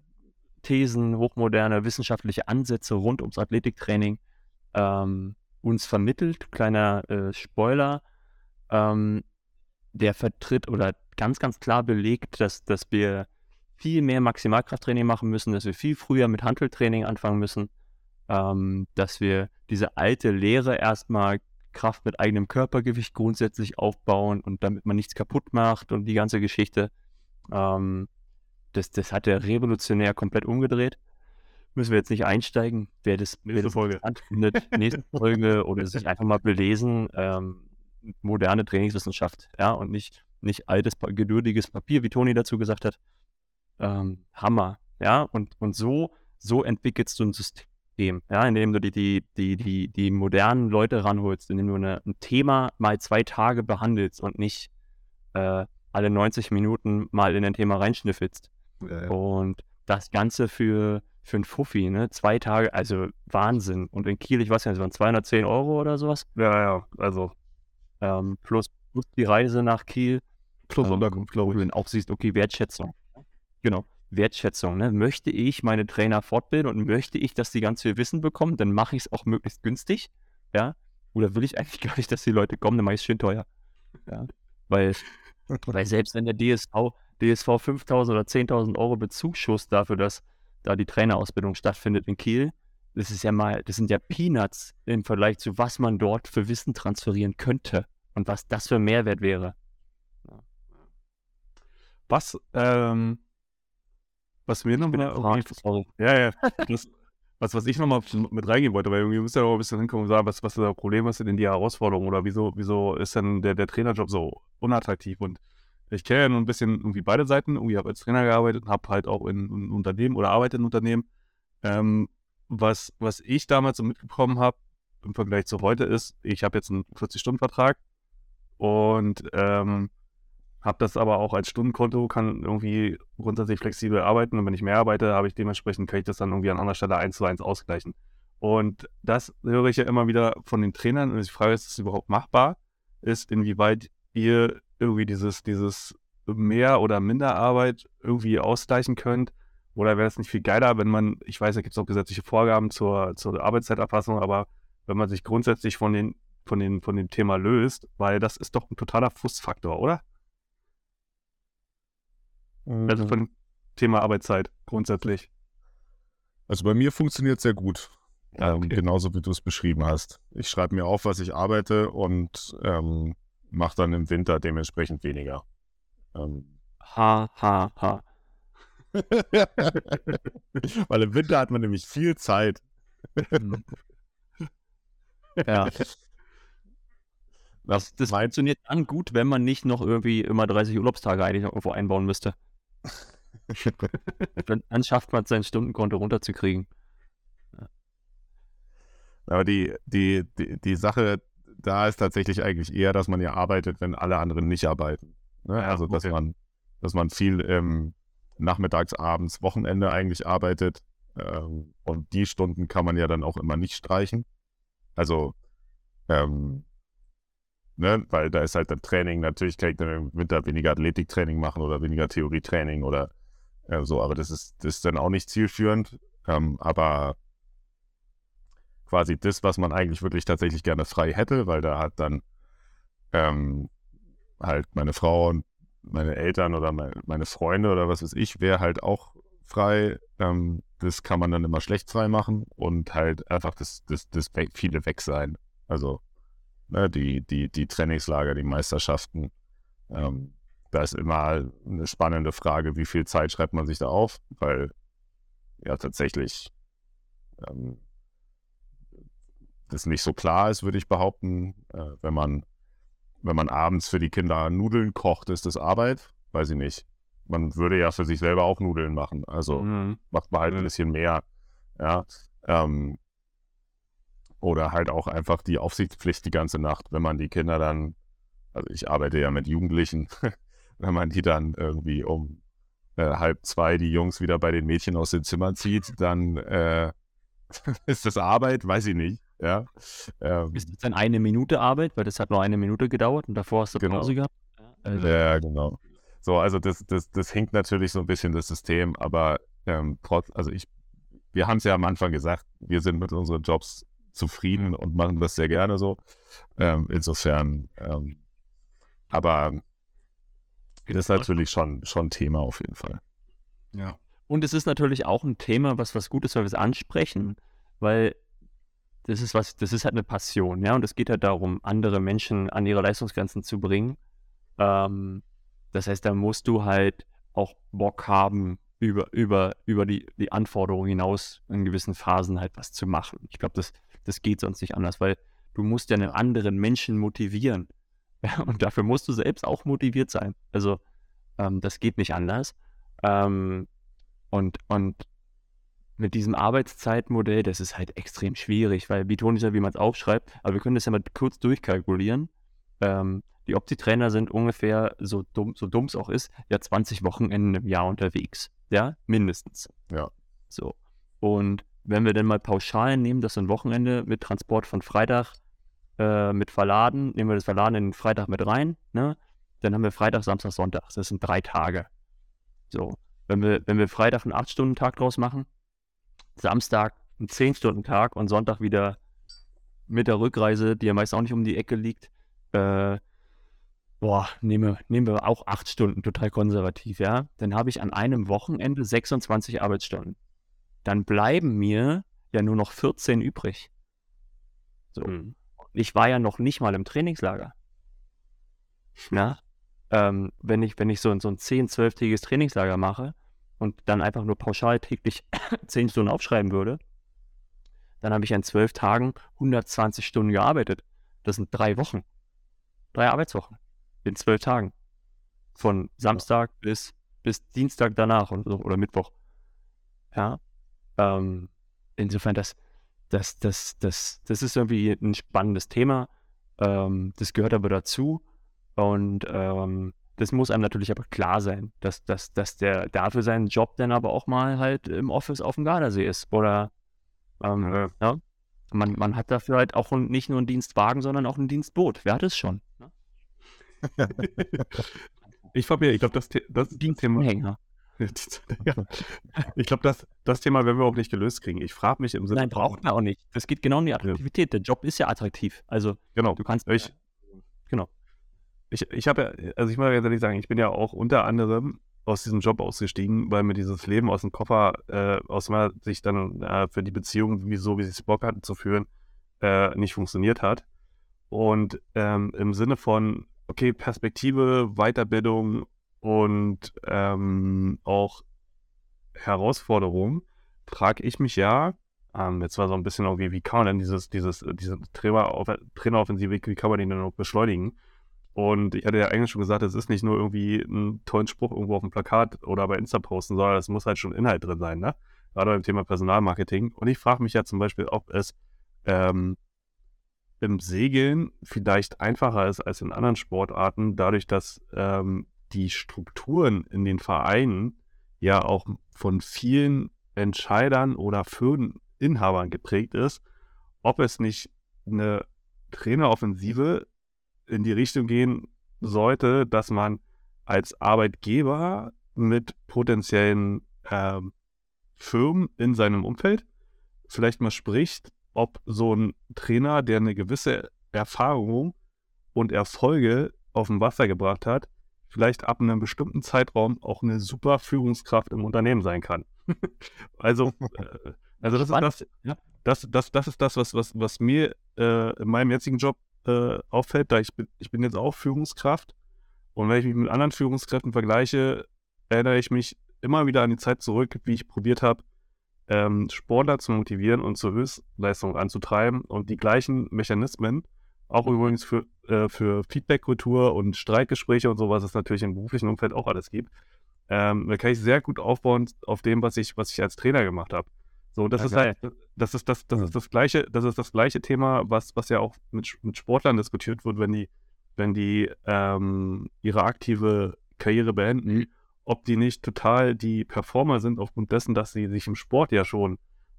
Thesen, hochmoderne wissenschaftliche Ansätze rund ums Athletiktraining ähm, uns vermittelt. Kleiner äh, Spoiler. Ähm, der vertritt oder ganz, ganz klar belegt, dass, dass wir viel mehr Maximalkrafttraining machen müssen, dass wir viel früher mit Hanteltraining anfangen müssen, ähm, dass wir diese alte Lehre erstmal Kraft mit eigenem Körpergewicht grundsätzlich aufbauen und damit man nichts kaputt macht und die ganze Geschichte. Ähm, das, das hat er revolutionär komplett umgedreht. Müssen wir jetzt nicht einsteigen. Wer das, wer Nächste das Folge. interessant findet, nächste Folge (laughs) oder sich einfach mal belesen. Ähm, moderne Trainingswissenschaft, ja, und nicht, nicht altes, geduldiges Papier, wie Toni dazu gesagt hat. Ähm, Hammer, ja, und, und so, so entwickelst du ein System, ja, indem du die, die, die, die, die modernen Leute ranholst, indem du eine, ein Thema mal zwei Tage behandelst und nicht äh, alle 90 Minuten mal in ein Thema reinschnüffelst. Ja, ja. Und das Ganze für, für ein Fuffi, ne? Zwei Tage, also Wahnsinn. Und in Kiel, ich weiß nicht, es waren 210 Euro oder sowas. Ja, ja, also Ähm, plus, plus die Reise nach Kiel. plus Ähm, Unterkunft, glaube ich. dann auch siehst, okay, Wertschätzung. Genau, Wertschätzung. Ne? Möchte ich meine Trainer fortbilden und möchte ich, dass die ganz viel Wissen bekommen, dann mache ich es auch möglichst günstig. Ja. Oder will ich eigentlich (laughs) gar nicht, dass die Leute kommen, dann mache ich es schön teuer. Ja. Weil, (laughs) weil selbst wenn der DSV, DSV 5.000 oder 10.000 Euro Bezugsschuss dafür, dass da die Trainerausbildung stattfindet in Kiel, das ist ja mal, das sind ja Peanuts im Vergleich zu was man dort für Wissen transferieren könnte und was das für Mehrwert wäre. Was, ähm, was mir noch mal irgendwie Sorry. Ja, ja. Das, was, was ich nochmal mit reingehen wollte, weil irgendwie müsst ihr auch ein bisschen hinkommen und sagen, was, was ist das Problem, was sind denn die Herausforderungen oder wieso, wieso ist denn der, der Trainerjob so unattraktiv? Und ich kenne ja nur ein bisschen irgendwie beide Seiten. Irgendwie habe als Trainer gearbeitet und habe halt auch in, in Unternehmen oder arbeite in Unternehmen. Ähm, was, was ich damals so mitbekommen habe im Vergleich zu heute ist, ich habe jetzt einen 40-Stunden-Vertrag und ähm, habe das aber auch als Stundenkonto, kann irgendwie grundsätzlich flexibel arbeiten und wenn ich mehr arbeite, habe ich dementsprechend, kann ich das dann irgendwie an anderer Stelle eins zu eins ausgleichen. Und das höre ich ja immer wieder von den Trainern und die Frage ist, ist das überhaupt machbar? Ist, inwieweit ihr irgendwie dieses, dieses mehr oder minder Arbeit irgendwie ausgleichen könnt? Oder wäre es nicht viel geiler, wenn man, ich weiß, da gibt es auch gesetzliche Vorgaben zur, zur Arbeitszeiterfassung, aber wenn man sich grundsätzlich von, den, von, den, von dem Thema löst, weil das ist doch ein totaler Frustfaktor, oder? Also von dem Thema Arbeitszeit grundsätzlich. Also bei mir funktioniert sehr gut. Ja, ähm, okay. genauso wie du es beschrieben hast. Ich schreibe mir auf, was ich arbeite und ähm, mache dann im Winter dementsprechend weniger. Ähm, Ha, ha, ha. (laughs) Weil im Winter hat man nämlich viel Zeit. Ja. Das, das mein- funktioniert dann gut, wenn man nicht noch irgendwie immer 30 Urlaubstage eigentlich irgendwo einbauen müsste. (laughs) dann, dann schafft man es, sein Stundenkonto runterzukriegen. Aber die, die, die, die Sache da ist tatsächlich eigentlich eher, dass man ja arbeitet, wenn alle anderen nicht arbeiten. Ne? Ja, also dass okay. man, dass man viel ähm, nachmittags, abends, Wochenende eigentlich arbeitet. Ähm, und die Stunden kann man ja dann auch immer nicht streichen. Also ähm, ne? weil da ist halt das Training, natürlich kann ich dann im Winter weniger Athletiktraining machen oder weniger Theorietraining oder äh, so, aber das ist, das ist dann auch nicht zielführend. Ähm, aber quasi das, was man eigentlich wirklich tatsächlich gerne frei hätte, weil da hat dann ähm, halt meine Frau und meine Eltern oder meine, meine Freunde oder was weiß ich, wäre halt auch frei. Ähm, das kann man dann immer schlecht frei machen und halt einfach das, das, das viele weg sein. Also ne, die, die, die Trainingslager, die Meisterschaften. Ähm, da ist immer eine spannende Frage, wie viel Zeit schreibt man sich da auf, weil ja tatsächlich ähm, das nicht so klar ist, würde ich behaupten. Äh, wenn man wenn man abends für die Kinder Nudeln kocht, ist das Arbeit? Weiß ich nicht. Man würde ja für sich selber auch Nudeln machen. Also mhm. macht man halt ein bisschen mehr. Ja. Ähm, oder halt auch einfach die Aufsichtspflicht die ganze Nacht, wenn man die Kinder dann, also ich arbeite ja mit Jugendlichen, (laughs) wenn man die dann irgendwie um äh, halb zwei die Jungs wieder bei den Mädchen aus den Zimmern zieht, dann äh, (laughs) ist das Arbeit, weiß ich nicht. Ja. Ähm, ist das dann eine Minute Arbeit, weil das hat nur eine Minute gedauert und davor hast du genau. Pause gehabt? Also. Ja, genau. So, also das, das, das hinkt natürlich so ein bisschen das System, aber ähm, trotz, also ich, wir haben es ja am Anfang gesagt, wir sind mit unseren Jobs zufrieden und machen das sehr gerne so. Ähm, insofern, ähm, aber das ist natürlich schon, schon Thema auf jeden Fall. Ja. Und es ist natürlich auch ein Thema, was was gut ist, weil wir es ansprechen, weil das ist was, das ist halt eine Passion, ja, und es geht halt darum, andere Menschen an ihre Leistungsgrenzen zu bringen. Ähm, das heißt, da musst du halt auch Bock haben, über, über, über die, die Anforderungen hinaus in gewissen Phasen halt was zu machen. Ich glaube, das, das geht sonst nicht anders, weil du musst ja einen anderen Menschen motivieren. (laughs) Ja, und dafür musst du selbst auch motiviert sein. Also ähm, das geht nicht anders. Ähm, und, und mit diesem Arbeitszeitmodell, das ist halt extrem schwierig, weil wie Toni sagt, wie man es aufschreibt, aber wir können das ja mal kurz durchkalkulieren. Ähm, die Opti-Trainer sind ungefähr, so dumm so dumm es auch ist, ja 20 Wochenenden im Jahr unterwegs. Ja, mindestens. Ja. So. Und wenn wir dann mal pauschal nehmen, das ein Wochenende mit Transport von Freitag äh, mit Verladen, nehmen wir das Verladen in den Freitag mit rein, ne? Dann haben wir Freitag, Samstag, Sonntag. Das sind drei Tage. So. Wenn wir, wenn wir Freitag einen 8-Stunden-Tag draus machen, Samstag einen 10-Stunden-Tag und Sonntag wieder mit der Rückreise, die ja meist auch nicht um die Ecke liegt, äh, boah, nehmen nehmen wir auch 8 Stunden, total konservativ, ja. Dann habe ich an einem Wochenende 26 Arbeitsstunden. Dann bleiben mir ja nur noch 14 übrig. So. Mhm. Ich war ja noch nicht mal im Trainingslager. (laughs) Na? Ähm, wenn ich, wenn ich so, so ein 10-, 12-tägiges Trainingslager mache, und dann einfach nur pauschal täglich (coughs) 10 Stunden aufschreiben würde, dann habe ich in 12 Tagen 120 Stunden gearbeitet. Das sind drei Wochen. Drei Arbeitswochen. In 12 Tagen. Von Samstag ja. bis, bis Dienstag danach und, oder Mittwoch. Ja. Ähm, insofern, das, das, das, das, das ist irgendwie ein spannendes Thema. Ähm, das gehört aber dazu. Und ähm, das muss einem natürlich aber klar sein, dass, dass, dass der dafür seinen Job dann aber auch mal halt im Office auf dem Gardasee ist. Oder ähm, ja. ja. Man, man hat dafür halt auch nicht nur einen Dienstwagen, sondern auch ein Dienstboot. Wer hat es schon? Ne? (laughs) ich glaube, ich glaube, das, das Thema. Hänger. (laughs) Ich glaube, das, das Thema werden wir auch nicht gelöst kriegen. Ich frage mich im Sinne. Nein, braucht man auch nicht. Das geht genau um die Attraktivität. Der Job ist ja attraktiv. Also, genau. du kannst. Ich, ich, ich habe ja, also ich muss ganz ehrlich sagen, ich bin ja auch unter anderem aus diesem Job ausgestiegen, weil mir dieses Leben aus dem Koffer äh, aus meiner Sicht dann äh, für die Beziehung, wie so wie sie es Bock hatten zu führen, äh, nicht funktioniert hat. Und ähm, im Sinne von, okay, Perspektive, Weiterbildung und ähm, auch Herausforderung, frage ich mich ja, ähm, jetzt war so ein bisschen irgendwie, wie kann man denn dieses, dieses, diese Traineraoffensive, wie kann man den dann noch beschleunigen? Und ich hatte ja eigentlich schon gesagt, es ist nicht nur irgendwie einen tollen Spruch irgendwo auf dem Plakat oder bei Insta posten, sondern es muss halt schon Inhalt drin sein, ne? Gerade beim Thema Personalmarketing. Und ich frage mich ja zum Beispiel, ob es ähm, im Segeln vielleicht einfacher ist als in anderen Sportarten, dadurch, dass ähm, die Strukturen in den Vereinen ja auch von vielen Entscheidern oder Firmeninhabern geprägt ist, ob es nicht eine Traineroffensive in die Richtung gehen sollte, dass man als Arbeitgeber mit potenziellen ähm, Firmen in seinem Umfeld vielleicht mal spricht, ob so ein Trainer, der eine gewisse Erfahrung und Erfolge auf dem Wasser gebracht hat, vielleicht ab einem bestimmten Zeitraum auch eine super Führungskraft im Unternehmen sein kann. (laughs) also, äh, also das ist das, ja, das, das, das ist das, was, was, was mir äh, in meinem jetzigen Job äh, auffällt, da ich bin, ich bin jetzt auch Führungskraft und wenn ich mich mit anderen Führungskräften vergleiche, erinnere ich mich immer wieder an die Zeit zurück, wie ich probiert habe, ähm, Sportler zu motivieren und zur Höchstleistung anzutreiben und die gleichen Mechanismen, auch übrigens für, äh, für Feedback-Kultur und Streitgespräche und sowas, es natürlich im beruflichen Umfeld auch alles gibt, ähm, da kann ich sehr gut aufbauen auf dem, was ich, was ich als Trainer gemacht habe. So, das ja, ist halt, das ist das, das ist das gleiche, das ist das gleiche Thema, was, was ja auch mit, mit Sportlern diskutiert wird, wenn die, wenn die ähm, ihre aktive Karriere beenden, ob die nicht total die Performer sind, aufgrund dessen, dass sie sich im Sport ja schon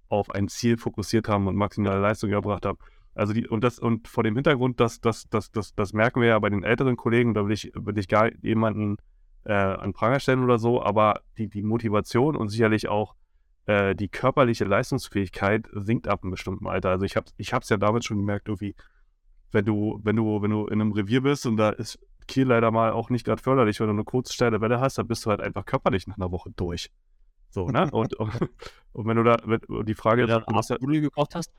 auf ein Ziel fokussiert haben und maximale Leistung erbracht haben. Also die, und das, und vor dem Hintergrund, das, das, das, das, das merken wir ja bei den älteren Kollegen, da will ich, will ich gar jemanden äh, an Pranger stellen oder so, aber die, die Motivation und sicherlich auch äh, die körperliche Leistungsfähigkeit sinkt ab einem bestimmten Alter. Also ich habe ich es ja damit schon gemerkt, irgendwie, wenn du, wenn du, wenn du in einem Revier bist und da ist Kiel leider mal auch nicht gerade förderlich, wenn du eine kurze steile Welle hast, dann bist du halt einfach körperlich nach einer Woche durch. So, ne? (laughs) Und, und, und wenn du da, wenn, die Frage ist, du hast ja, hast,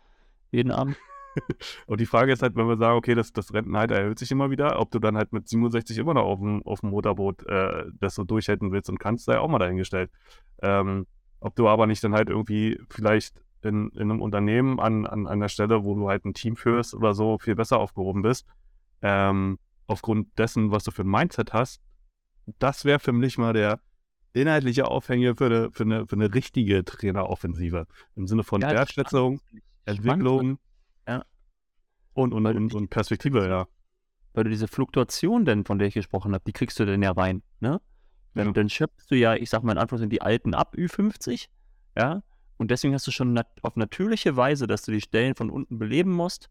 jeden Abend. (laughs) und die Frage ist halt, wenn wir sagen, okay, das, das Rentenalter erhöht sich immer wieder, ob du dann halt mit 67 immer noch auf dem, auf dem Motorboot äh, das so durchhalten willst und kannst, sei auch mal dahingestellt. Ähm, ob du aber nicht dann halt irgendwie vielleicht in, in einem Unternehmen an, an einer Stelle, wo du halt ein Team führst oder so, viel besser aufgehoben bist, ähm, aufgrund dessen, was du für ein Mindset hast, das wäre für mich mal der inhaltliche Aufhänger für eine, für eine, für eine richtige Traineroffensive. Im Sinne von ja, Wertschätzung, Entwicklung ja. und, und, und, und, Perspektive, ja. Weil du diese Fluktuation denn, von der ich gesprochen habe, die kriegst du denn ja rein, ne? Dann, ja. dann schöpfst du ja, ich sag mal in Anführungszeichen, die Alten ab, Ü50, ja? Und deswegen hast du schon nat auf natürliche Weise, dass du die Stellen von unten beleben musst,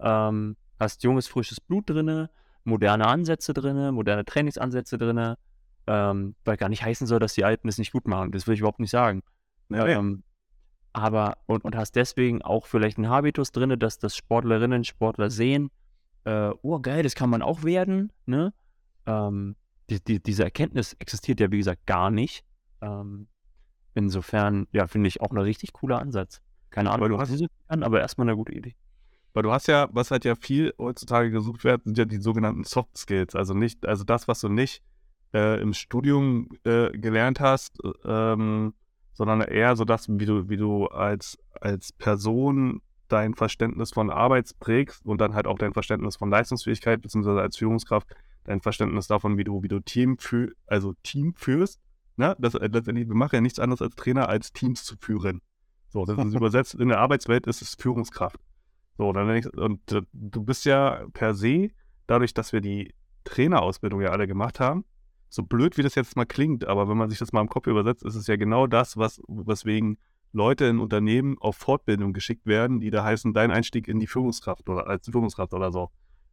ähm, hast junges, frisches Blut drinne, moderne Ansätze drin, moderne Trainingsansätze drin, ähm, weil gar nicht heißen soll, dass die Alten es nicht gut machen. Das will ich überhaupt nicht sagen. Ja, ähm, aber und, und hast deswegen auch vielleicht einen Habitus drin, dass das Sportlerinnen, Sportler sehen, äh, oh geil, das kann man auch werden, ne? Ähm, die, die, diese Erkenntnis existiert ja, wie gesagt, gar nicht. Ähm, insofern, ja, finde ich auch ein richtig cooler Ansatz. Keine Ahnung, was ich kann, aber erstmal eine gute Idee. Weil du hast ja, was halt ja viel heutzutage gesucht wird, sind ja die sogenannten Soft Skills. Also nicht, also das, was du nicht äh, im Studium äh, gelernt hast, ähm, sondern eher so das, wie du, wie du als, als Person dein Verständnis von Arbeit prägst und dann halt auch dein Verständnis von Leistungsfähigkeit, beziehungsweise als Führungskraft dein Verständnis davon, wie du, wie du Team für, also Team führst. Ne? Das, äh, letztendlich, wir machen ja nichts anderes als Trainer, als Teams zu führen. So, das ist übersetzt in der Arbeitswelt ist es Führungskraft. So, dann ich, und äh, du bist ja per se, dadurch, dass wir die Trainerausbildung ja alle gemacht haben, so blöd wie das jetzt mal klingt, aber wenn man sich das mal im Kopf übersetzt, ist es ja genau das, was, weswegen Leute in Unternehmen auf Fortbildung geschickt werden, die da heißen, dein Einstieg in die Führungskraft oder als Führungskraft oder so.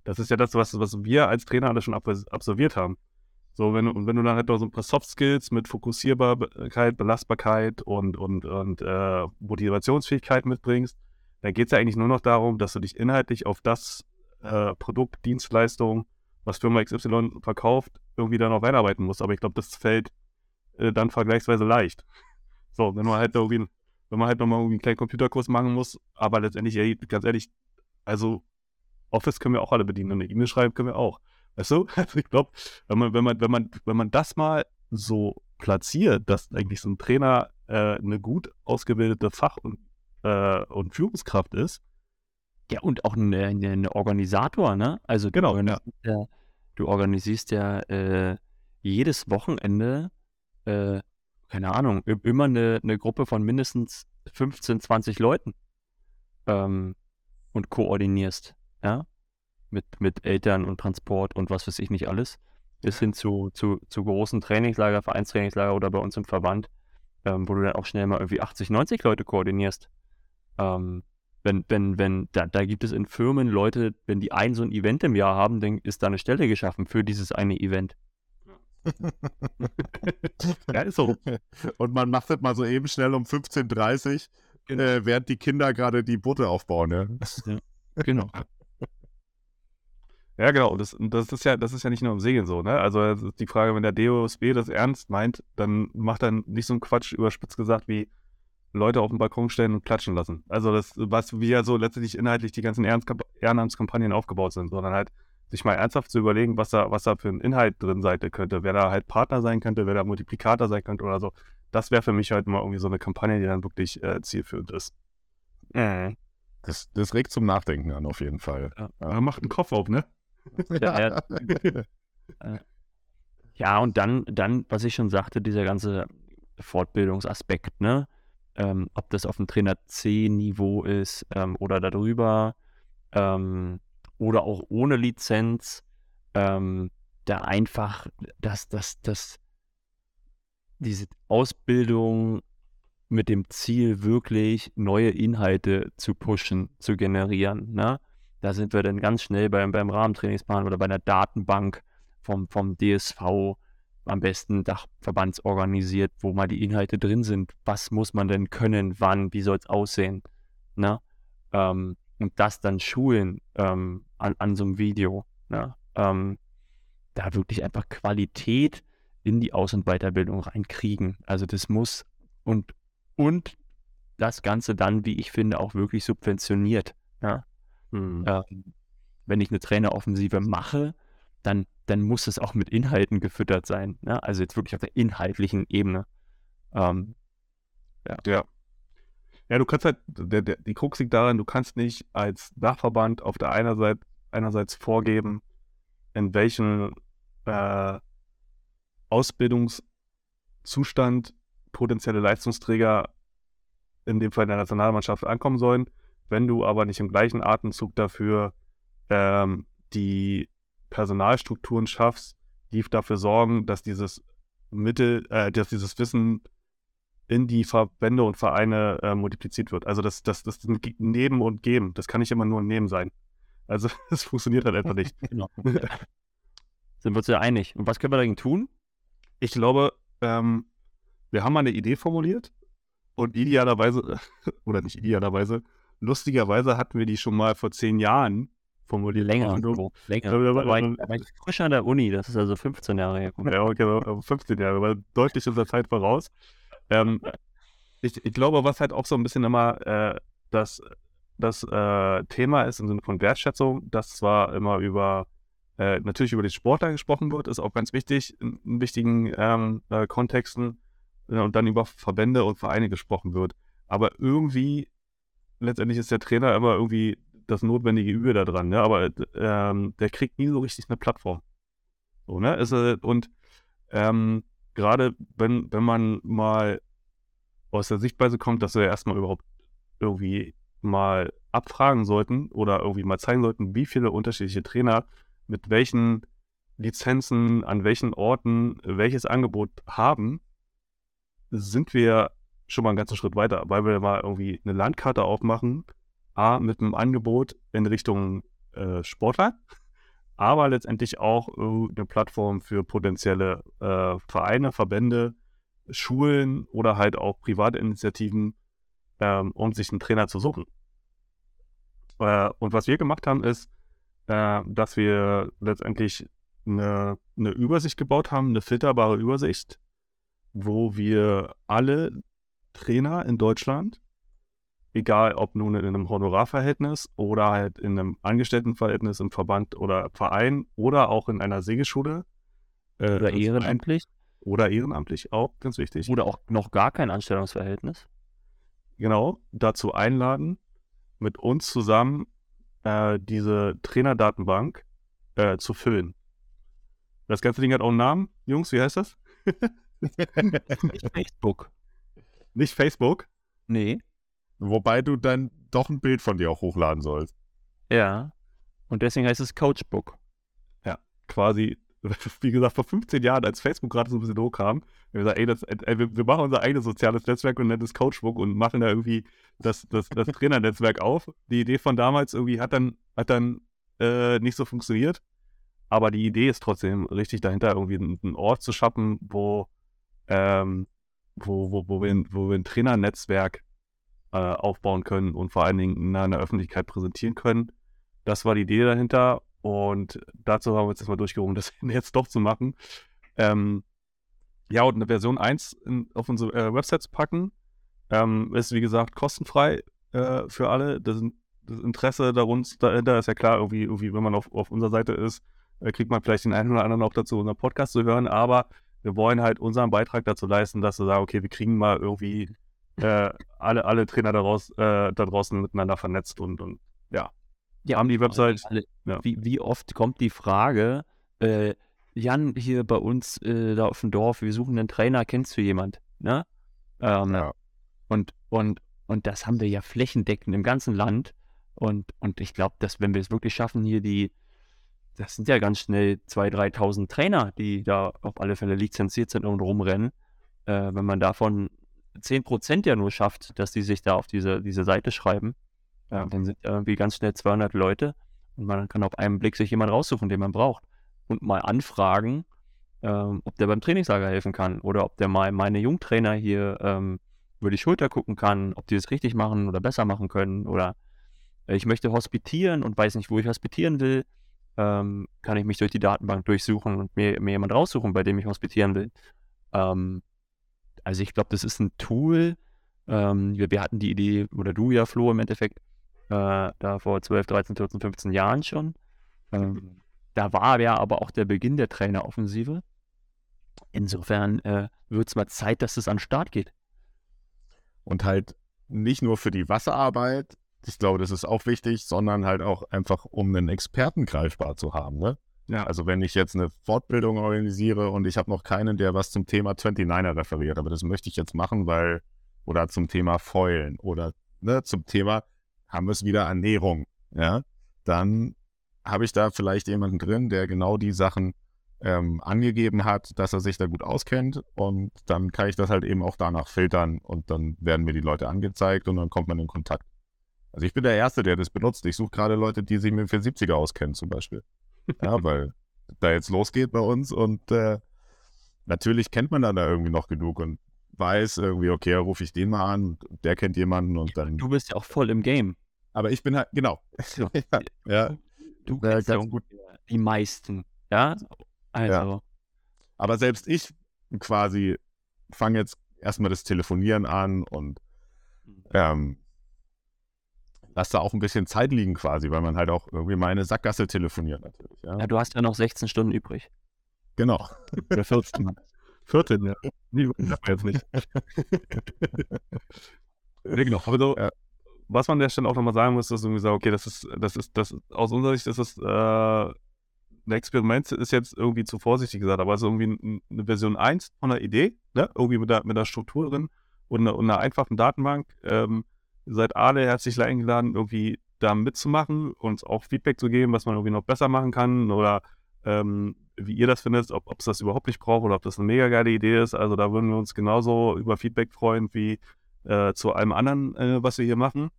Das ist ja das, was, was wir als Trainer alle schon absolviert haben. So, wenn, und wenn du dann halt noch so ein paar Soft Skills mit Fokussierbarkeit, Belastbarkeit und, und, und äh, Motivationsfähigkeit mitbringst, dann geht es ja eigentlich nur noch darum, dass du dich inhaltlich auf das äh, Produkt, Dienstleistung, was Firma XY verkauft, irgendwie dann auch einarbeiten musst. Aber ich glaube, das fällt äh, dann vergleichsweise leicht. So, wenn man halt irgendwie, wenn man halt nochmal irgendwie einen kleinen Computerkurs machen muss, aber letztendlich, ganz ehrlich, also Office können wir auch alle bedienen und eine E-Mail schreiben können wir auch. Weißt du? (laughs) Also ich glaube, wenn man, wenn man, wenn man, wenn man das mal so platziert, dass eigentlich so ein Trainer äh, eine gut ausgebildete Fach- und äh, und Führungskraft ist. Ja, und auch ein, ein Organisator, ne? Also genau, du, ja. ja, du organisierst ja äh, jedes Wochenende, äh, keine Ahnung, immer eine, eine Gruppe von mindestens 15, 20 Leuten ähm, und koordinierst, ja? Mit, mit Eltern und Transport und was weiß ich nicht alles. Bis hin zu, zu, zu großen Trainingslager, Vereinstrainingslager oder bei uns im Verband, ähm, wo du dann auch schnell mal irgendwie 80, 90 Leute koordinierst. Ähm, Wenn, wenn, wenn, da, da gibt es in Firmen Leute, wenn die ein so ein Event im Jahr haben, dann ist da eine Stelle geschaffen für dieses eine Event. (laughs) Ja, ist so. Und man macht das mal so eben schnell um 15.30 Uhr, äh, während die Kinder gerade die Boote aufbauen. Ne? Genau. Ja, genau. Und Das, das, ist ja, das ist ja nicht nur im Segeln so, ne? Also die Frage, wenn der DOSB das ernst meint, dann macht er nicht so einen Quatsch überspitzt gesagt wie Leute auf den Balkon stellen und klatschen lassen. Also das, was wie ja so letztendlich inhaltlich die ganzen Ehrenamtskamp- Ehrenamtskampagnen aufgebaut sind, sondern halt sich mal ernsthaft zu überlegen, was da, was da für ein Inhalt drin sein könnte, wer da halt Partner sein könnte, wer da Multiplikator sein könnte oder so. Das wäre für mich halt mal irgendwie so eine Kampagne, die dann wirklich äh, zielführend ist. Das, das regt zum Nachdenken an, auf jeden Fall. Aber macht einen Kopf auf, ne? Ja, (laughs) ja. Ja, und dann, dann, was ich schon sagte, dieser ganze Fortbildungsaspekt, ne? Ähm, ob das auf dem Trainer C-Niveau ist ähm, oder darüber ähm, oder auch ohne Lizenz, ähm, da einfach, dass, dass, dass diese Ausbildung mit dem Ziel, wirklich neue Inhalte zu pushen, zu generieren, ne? Da sind wir dann ganz schnell beim, beim Rahmentrainingsplan oder bei einer Datenbank vom, vom DSV, am besten dachverbandsorganisiert, wo mal die Inhalte drin sind. Was muss man denn können, wann, wie soll es aussehen? Ne? Ähm, und das dann schulen ähm, an, an so einem Video. Ne? Ähm, da wirklich einfach Qualität in die Aus- und Weiterbildung reinkriegen. Also das muss und, und das Ganze dann, wie ich finde, auch wirklich subventioniert. Ja? Hm. Ähm, wenn ich eine Traineroffensive mache, dann, dann muss es auch mit Inhalten gefüttert sein. Ne? Also jetzt wirklich auf der inhaltlichen Ebene. Ähm, Ja. Ja, du kannst halt, der, der, die Krux liegt darin, du kannst nicht als Dachverband auf der einer Seite einerseits vorgeben, in welchem äh, Ausbildungszustand potenzielle Leistungsträger in dem Fall in der Nationalmannschaft ankommen sollen, wenn du aber nicht im gleichen Atemzug dafür ähm, die Personalstrukturen schaffst, die dafür sorgen, dass dieses Mittel, äh, dass dieses Wissen in die Verbände und Vereine äh, multipliziert wird. Also das, das, das ist ein Neben und Geben. Das kann nicht immer nur ein Neben sein. Also (laughs) das funktioniert halt einfach nicht. (laughs) genau. (laughs) Sind wir uns ja einig. Und was können wir dagegen tun? Ich glaube, ähm, wir haben mal eine Idee formuliert und idealerweise, oder nicht idealerweise, lustigerweise hatten wir die schon mal vor zehn Jahren formuliert. Länger. So, länger. Da aber- war, ich, war ich frisch an der Uni. Das ist also 15 Jahre her. Ja, okay, aber 15 Jahre, aber deutlich unserer Zeit voraus. Ähm, ich, ich glaube, was halt auch so ein bisschen immer äh, das, das äh, Thema ist im Sinne von Wertschätzung, dass zwar immer über äh, natürlich über den Sportler gesprochen wird, ist auch ganz wichtig in, in wichtigen ähm, äh, Kontexten äh, und dann über Verbände und Vereine gesprochen wird. Aber irgendwie letztendlich ist der Trainer immer irgendwie das notwendige Übel da dran, ne? aber ähm, der kriegt nie so richtig eine Plattform. So, ne? Ist, äh, und ähm, gerade wenn, wenn man mal aus der Sichtweise kommt, dass wir erstmal überhaupt irgendwie mal abfragen sollten oder irgendwie mal zeigen sollten, wie viele unterschiedliche Trainer mit welchen Lizenzen, an welchen Orten welches Angebot haben, sind wir schon mal einen ganzen Schritt weiter, weil wir mal irgendwie eine Landkarte aufmachen, A, mit einem Angebot in Richtung äh, Sportler, aber letztendlich auch eine Plattform für potenzielle äh, Vereine, Verbände, Schulen oder halt auch private Initiativen, ähm, um sich einen Trainer zu suchen. Äh, und was wir gemacht haben, ist, äh, dass wir letztendlich eine, eine Übersicht gebaut haben, eine filterbare Übersicht, wo wir alle Trainer in Deutschland, egal ob nun in einem Honorarverhältnis oder halt in einem Angestelltenverhältnis im Verband oder Verein oder auch in einer Segelschule äh, Oder als ehrenamtlich. Oder ehrenamtlich, auch ganz wichtig. Oder auch noch gar kein Anstellungsverhältnis. genau, dazu einladen, mit uns zusammen äh, diese Trainerdatenbank äh, zu füllen. Das ganze Ding hat auch einen Namen. Jungs, wie heißt das? Nicht (laughs) (laughs) Facebook. Nicht Facebook. Nee. Wobei du dann doch ein Bild von dir auch hochladen sollst. Ja. Und deswegen heißt es Coachbook. Quasi (laughs) wie gesagt, vor 15 Jahren, als Facebook gerade so ein bisschen hochkam, wir gesagt, ey, das, ey, wir, wir machen unser eigenes soziales Netzwerk und nennen es Coachbook und machen da irgendwie das, das, das Trainernetzwerk auf. Die Idee von damals irgendwie hat dann, hat dann äh, nicht so funktioniert. Aber die Idee ist trotzdem richtig dahinter, irgendwie einen Ort zu schaffen, wo, ähm, wo, wo, wo, wir, ein, wo wir ein Trainernetzwerk äh, aufbauen können und vor allen Dingen in einer Öffentlichkeit präsentieren können. Das war die Idee dahinter und dazu haben wir uns jetzt mal durchgerungen, (laughs) das jetzt doch zu machen. Ähm, ja, und eine Version 1 in, auf unsere äh, Website zu packen, ähm, ist wie gesagt kostenfrei äh, für alle. Das, das Interesse dahinter ist ja klar, irgendwie, irgendwie wenn man auf, auf unserer Seite ist, äh, kriegt man vielleicht den einen oder anderen auch dazu, unseren Podcast zu hören, aber wir wollen halt unseren Beitrag dazu leisten, dass wir sagen, okay, wir kriegen mal irgendwie äh, alle, alle Trainer daraus, äh, da draußen miteinander vernetzt und, und ja. Ja, haben die Website. Alle, ja. wie, wie oft kommt die Frage, äh, Jan, hier bei uns äh, da auf dem Dorf, wir suchen einen Trainer, kennst du jemand? Ne? Ähm, ja. Und, und, und das haben wir ja flächendeckend im ganzen Land. Und, und ich glaube, dass wenn wir es wirklich schaffen, hier die, das sind ja ganz schnell 2.000, 3.000 Trainer, die da auf alle Fälle lizenziert sind und rumrennen. Äh, wenn man davon 10% ja nur schafft, dass die sich da auf diese, diese Seite schreiben, äh, dann sind irgendwie ganz schnell 200 Leute und man kann auf einen Blick sich jemanden raussuchen, den man braucht. Und mal anfragen, ähm, ob der beim Trainingslager helfen kann oder ob der mal meine Jungtrainer hier ähm, über die Schulter gucken kann, ob die es richtig machen oder besser machen können oder äh, ich möchte hospitieren und weiß nicht, wo ich hospitieren will ähm, kann ich mich durch die Datenbank durchsuchen und mir, mir jemand raussuchen, bei dem ich hospitieren will. Ähm, also ich glaube, das ist ein Tool. Ähm, wir, wir, hatten die Idee, oder du ja, Flo, im Endeffekt, äh, da vor 12, 13, 14, 15 Jahren schon. Ähm, da war ja aber auch der Beginn der Traineroffensive. Insofern äh, wird es mal Zeit, dass es an den Start geht. Und halt nicht nur für die Wasserarbeit, ich glaube, das ist auch wichtig, sondern halt auch einfach, um einen Experten greifbar zu haben. Ne? Ja. Also wenn ich jetzt eine Fortbildung organisiere und ich habe noch keinen, der was zum Thema 29er referiert, aber das möchte ich jetzt machen, weil, oder zum Thema Fäulen oder ne, zum Thema, haben wir es wieder Ernährung, ja, dann habe ich da vielleicht jemanden drin, der genau die Sachen ähm, angegeben hat, dass er sich da gut auskennt und dann kann ich das halt eben auch danach filtern und dann werden mir die Leute angezeigt und dann kommt man in Kontakt. Also ich bin der Erste, der das benutzt. Ich suche gerade Leute, die sich mit 470er auskennen zum Beispiel. Ja, (laughs) weil da jetzt losgeht bei uns und äh, natürlich kennt man dann da irgendwie noch genug und weiß irgendwie, okay, rufe ich den mal an, der kennt jemanden und dann. Du bist ja auch voll im Game. Aber ich bin halt, genau. (laughs) Ja, ja. Du kennst ja gut die meisten, ja? Also. Ja. Aber selbst ich quasi fange jetzt erstmal das Telefonieren an und mhm. ähm, lass da auch ein bisschen Zeit liegen quasi, weil man halt auch irgendwie mal eine Sackgasse telefoniert natürlich. Ja, ja du hast ja noch 16 Stunden übrig. Genau. Oder 14. 14, (laughs) ja. Nee, jetzt nicht. nee, genau. Aber so, ja. was man an der Stelle auch nochmal sagen muss, ist irgendwie so, okay, das ist, das ist, das aus unserer Sicht ist das, äh, ein Experiment ist jetzt irgendwie zu vorsichtig gesagt, aber es ist irgendwie eine Version 1 von einer Idee, ne? irgendwie mit der, mit der Struktur drin und einer, und einer einfachen Datenbank. Ähm, Seid alle herzlich eingeladen, irgendwie da mitzumachen, uns auch Feedback zu geben, was man irgendwie noch besser machen kann oder ähm, wie ihr das findet, ob es das überhaupt nicht braucht oder ob das eine mega geile Idee ist. Also da würden wir uns genauso über Feedback freuen wie äh, zu allem anderen, äh, was wir hier machen.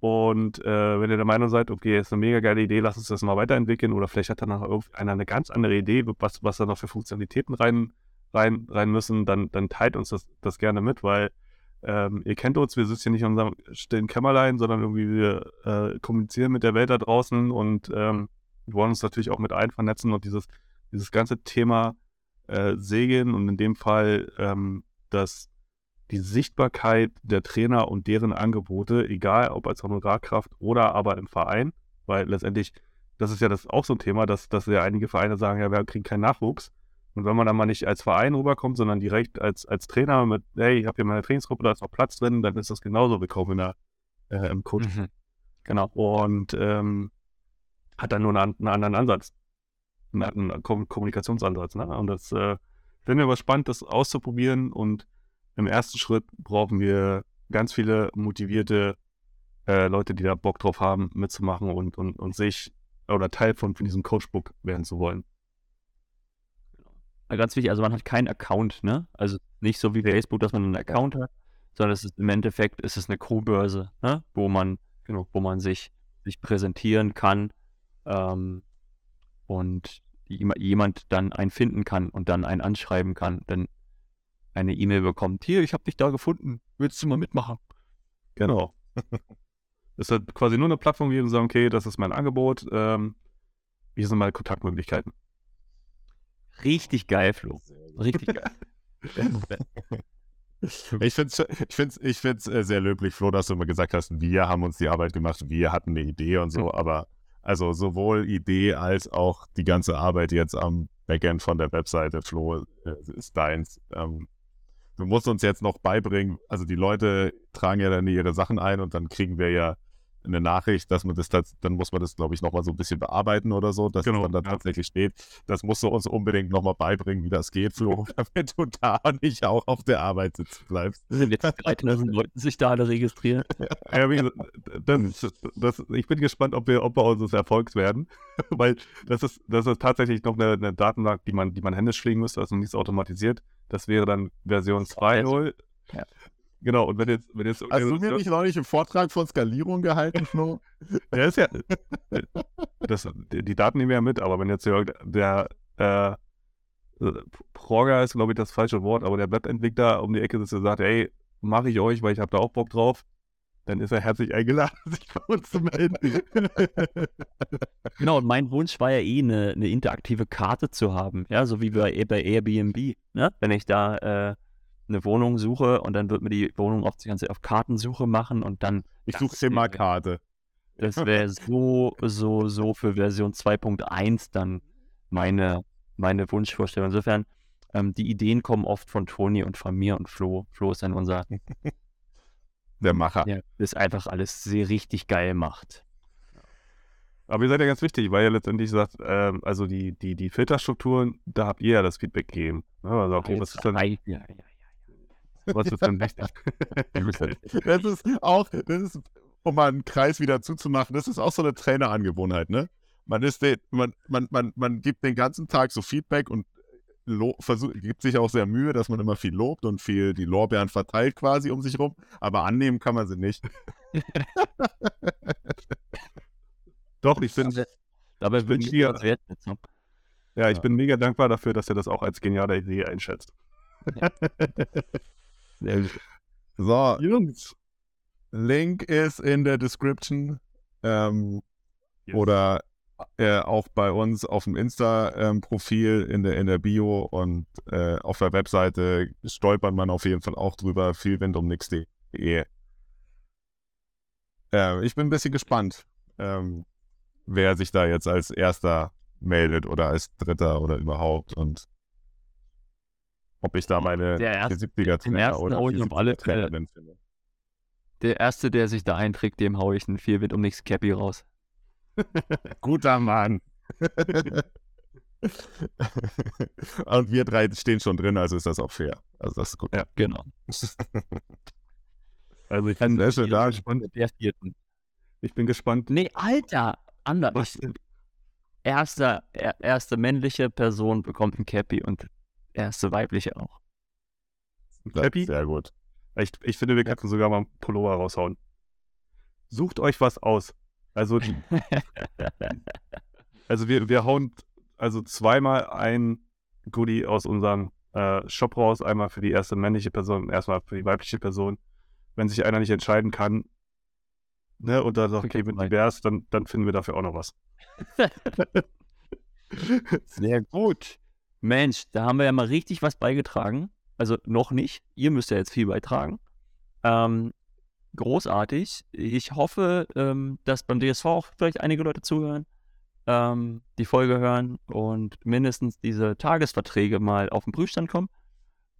Und äh, wenn ihr der Meinung seid, okay, ist eine mega geile Idee, lasst uns das mal weiterentwickeln oder vielleicht hat dann noch irgendeiner eine ganz andere Idee, was, was da noch für Funktionalitäten rein, rein, rein müssen, dann, dann teilt uns das, das gerne mit, weil ähm, ihr kennt uns, wir sitzen hier nicht in unserem stillen Kämmerlein, sondern irgendwie wir äh, kommunizieren mit der Welt da draußen und ähm, wollen uns natürlich auch mit allen vernetzen und dieses, dieses ganze Thema äh, Segeln und in dem Fall ähm, dass die Sichtbarkeit der Trainer und deren Angebote, egal ob als Honorarkraft oder aber im Verein, weil letztendlich, das ist ja das auch so ein Thema, dass, dass ja einige Vereine sagen, ja, wir kriegen keinen Nachwuchs. Und wenn man dann mal nicht als Verein rüberkommt, sondern direkt als, als Trainer mit, hey, ich habe hier meine Trainingsgruppe, da ist noch Platz drin, dann ist das genauso willkommen in der, äh, im Coach. Mhm. Genau. Und ähm, hat dann nur einen, einen anderen Ansatz. Einen, einen Kommunikationsansatz. Ne? Und das äh, finden wir aber spannend, das auszuprobieren. Und im ersten Schritt brauchen wir ganz viele motivierte äh, Leute, die da Bock drauf haben, mitzumachen und, und, und sich oder Teil von, von diesem Coachbook werden zu wollen. Ganz wichtig, also man hat keinen Account, ne? Also nicht so wie Facebook, dass man einen Account hat, sondern es ist im Endeffekt ist es eine Crewbörse, ne? Wo man, genau, wo man sich, sich präsentieren kann ähm, und jem- jemand dann einen finden kann und dann einen anschreiben kann, dann eine E-Mail bekommt, hier, ich habe dich da gefunden, willst du mal mitmachen? Genau. (laughs) Das ist halt quasi nur eine Plattform, wo wir sagen, okay, das ist mein Angebot. Ähm, hier sind meine Kontaktmöglichkeiten. Richtig geil, Flo. Richtig geil. (laughs) Ich finde es ich find's, ich find's äh, sehr löblich, Flo, dass du immer gesagt hast, wir haben uns die Arbeit gemacht, wir hatten eine Idee und so, aber also sowohl Idee als auch die ganze Arbeit jetzt am Backend von der Webseite, Flo, äh, ist deins. Ähm, du musst uns jetzt noch beibringen, also die Leute tragen ja dann ihre Sachen ein und dann kriegen wir ja eine Nachricht, dass man das, dann muss man das, glaube ich, nochmal so ein bisschen bearbeiten oder so, dass Genau, es dann da ja. tatsächlich steht. Das musst du uns unbedingt nochmal beibringen, wie das geht, Flo, (laughs) damit du da nicht auch auf der Arbeit sitzen bleibst. Sind jetzt 3000 (laughs) Leute sich da alle registriert? Ja, wie gesagt, das, das, ich bin gespannt, ob wir, ob wir unseres Erfolgs werden, (laughs) weil das ist, das ist tatsächlich noch eine, eine Datenbank, die man, die man händisch pflegen müsste, also nichts automatisiert. Das wäre dann Version 2.0. Ja. Genau, und wenn jetzt, wenn jetzt Hast du mir nicht neulich einen Vortrag von Skalierung gehalten, Flo? (laughs) Ja, ist ja. Das, die, Daten nehmen wir ja mit, aber wenn jetzt der, der äh, Progger ist, glaube ich, das falsche Wort, aber der Webentwickler um die Ecke sitzt und sagt, ey, mache ich euch, weil ich habe da auch Bock drauf, dann ist er herzlich eingeladen, (laughs) sich bei uns zu melden. Genau, und mein Wunsch war ja eh, eine, eine interaktive Karte zu haben, ja, so wie bei, bei Airbnb, ne? Wenn ich da äh, eine Wohnung suche und dann wird mir die Wohnung auf die ganze auf Kartensuche machen und dann Ich suche immer wäre- Karte. Das (laughs) wäre so, so, so für Version 2.1 dann meine, meine Wunschvorstellung. Insofern, ähm, die Ideen kommen oft von Toni und von mir und Flo. Flo ist dann unser, (laughs) Der Macher. der das einfach alles sehr richtig geil macht. Aber ihr seid ja ganz wichtig, weil ihr letztendlich sagt, ähm, also die, die, die Filterstrukturen, da habt ihr ja das Feedback gegeben. Ne? Also, okay, was ist denn, Ja, ja, ja. Was ist denn wichtig? (laughs) (laughs) Das ist auch, das ist, um mal einen Kreis wieder zuzumachen, das ist auch so eine Trainerangewohnheit, ne? Man ist den, man, man, man, man gibt den ganzen Tag so Feedback und versuch, gibt sich auch sehr Mühe, dass man immer viel lobt und viel die Lorbeeren verteilt quasi um sich rum, aber annehmen kann man sie nicht. (laughs) Doch, ich bin, Dabei bin ich hier- uns Wertschätzung. ja, ich bin mega dankbar dafür, dass ihr das auch als geniale Idee einschätzt. Sehr gut. So, Jungs. Link ist in der Description ähm, Yes. oder äh, auch bei uns auf dem Insta-Profil in, der, in der Bio und äh, auf der Webseite stolpert man auf jeden Fall auch drüber, vielwindumnix.de. Äh, ich bin ein bisschen gespannt, ähm, wer sich da jetzt als erster meldet oder als dritter oder überhaupt und ob ich da meine Der erste- 70er den ersten oder hau ich auf alle 70er Fälle. Trainerin finde. Der Erste, der sich da einträgt, dem hau ich einen viel Wind um nichts Cappy raus. (laughs) Guter Mann. (laughs) Und wir drei stehen schon drin, also ist das auch fair. Also das ist gut. Ja. Genau. (laughs) Also ich bin, Sehr schön, Dank. Mit der vierten. ich bin gespannt. Nee, Alter! Anders. Erster, er, erste männliche Person bekommt ein Cappy und erste weibliche auch. Happy? sehr gut. Ich, ich finde, wir könnten sogar mal einen Pullover raushauen. Sucht euch was aus. Also, die- (laughs) (laughs) also wir, wir hauen also zweimal ein Goodie aus unserem äh, Shop raus. Einmal für die erste männliche Person, erstmal für die weibliche Person. Wenn sich einer nicht entscheiden kann, ne, und dann sagt, okay, mit divers, dann, dann finden wir dafür auch noch was. (laughs) Sehr gut. Mensch, da haben wir ja mal richtig was beigetragen. Also noch nicht. Ihr müsst ja jetzt viel beitragen. Ähm, großartig. Ich hoffe, ähm, dass beim DSV auch vielleicht einige Leute zuhören, ähm, die Folge hören und mindestens diese Tagesverträge mal auf den Prüfstand kommen.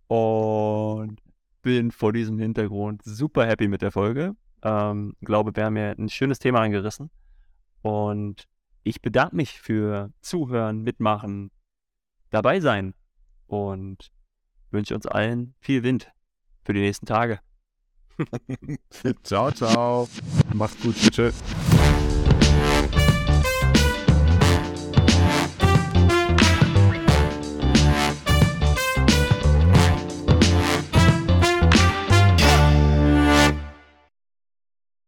Und bin vor diesem Hintergrund super happy mit der Folge. Ähm, glaube, wir haben ja ein schönes Thema angerissen. Und ich bedanke mich für Zuhören, Mitmachen, dabei sein und wünsche uns allen viel Wind für die nächsten Tage. (laughs) ciao, ciao. Macht's gut, tschüss.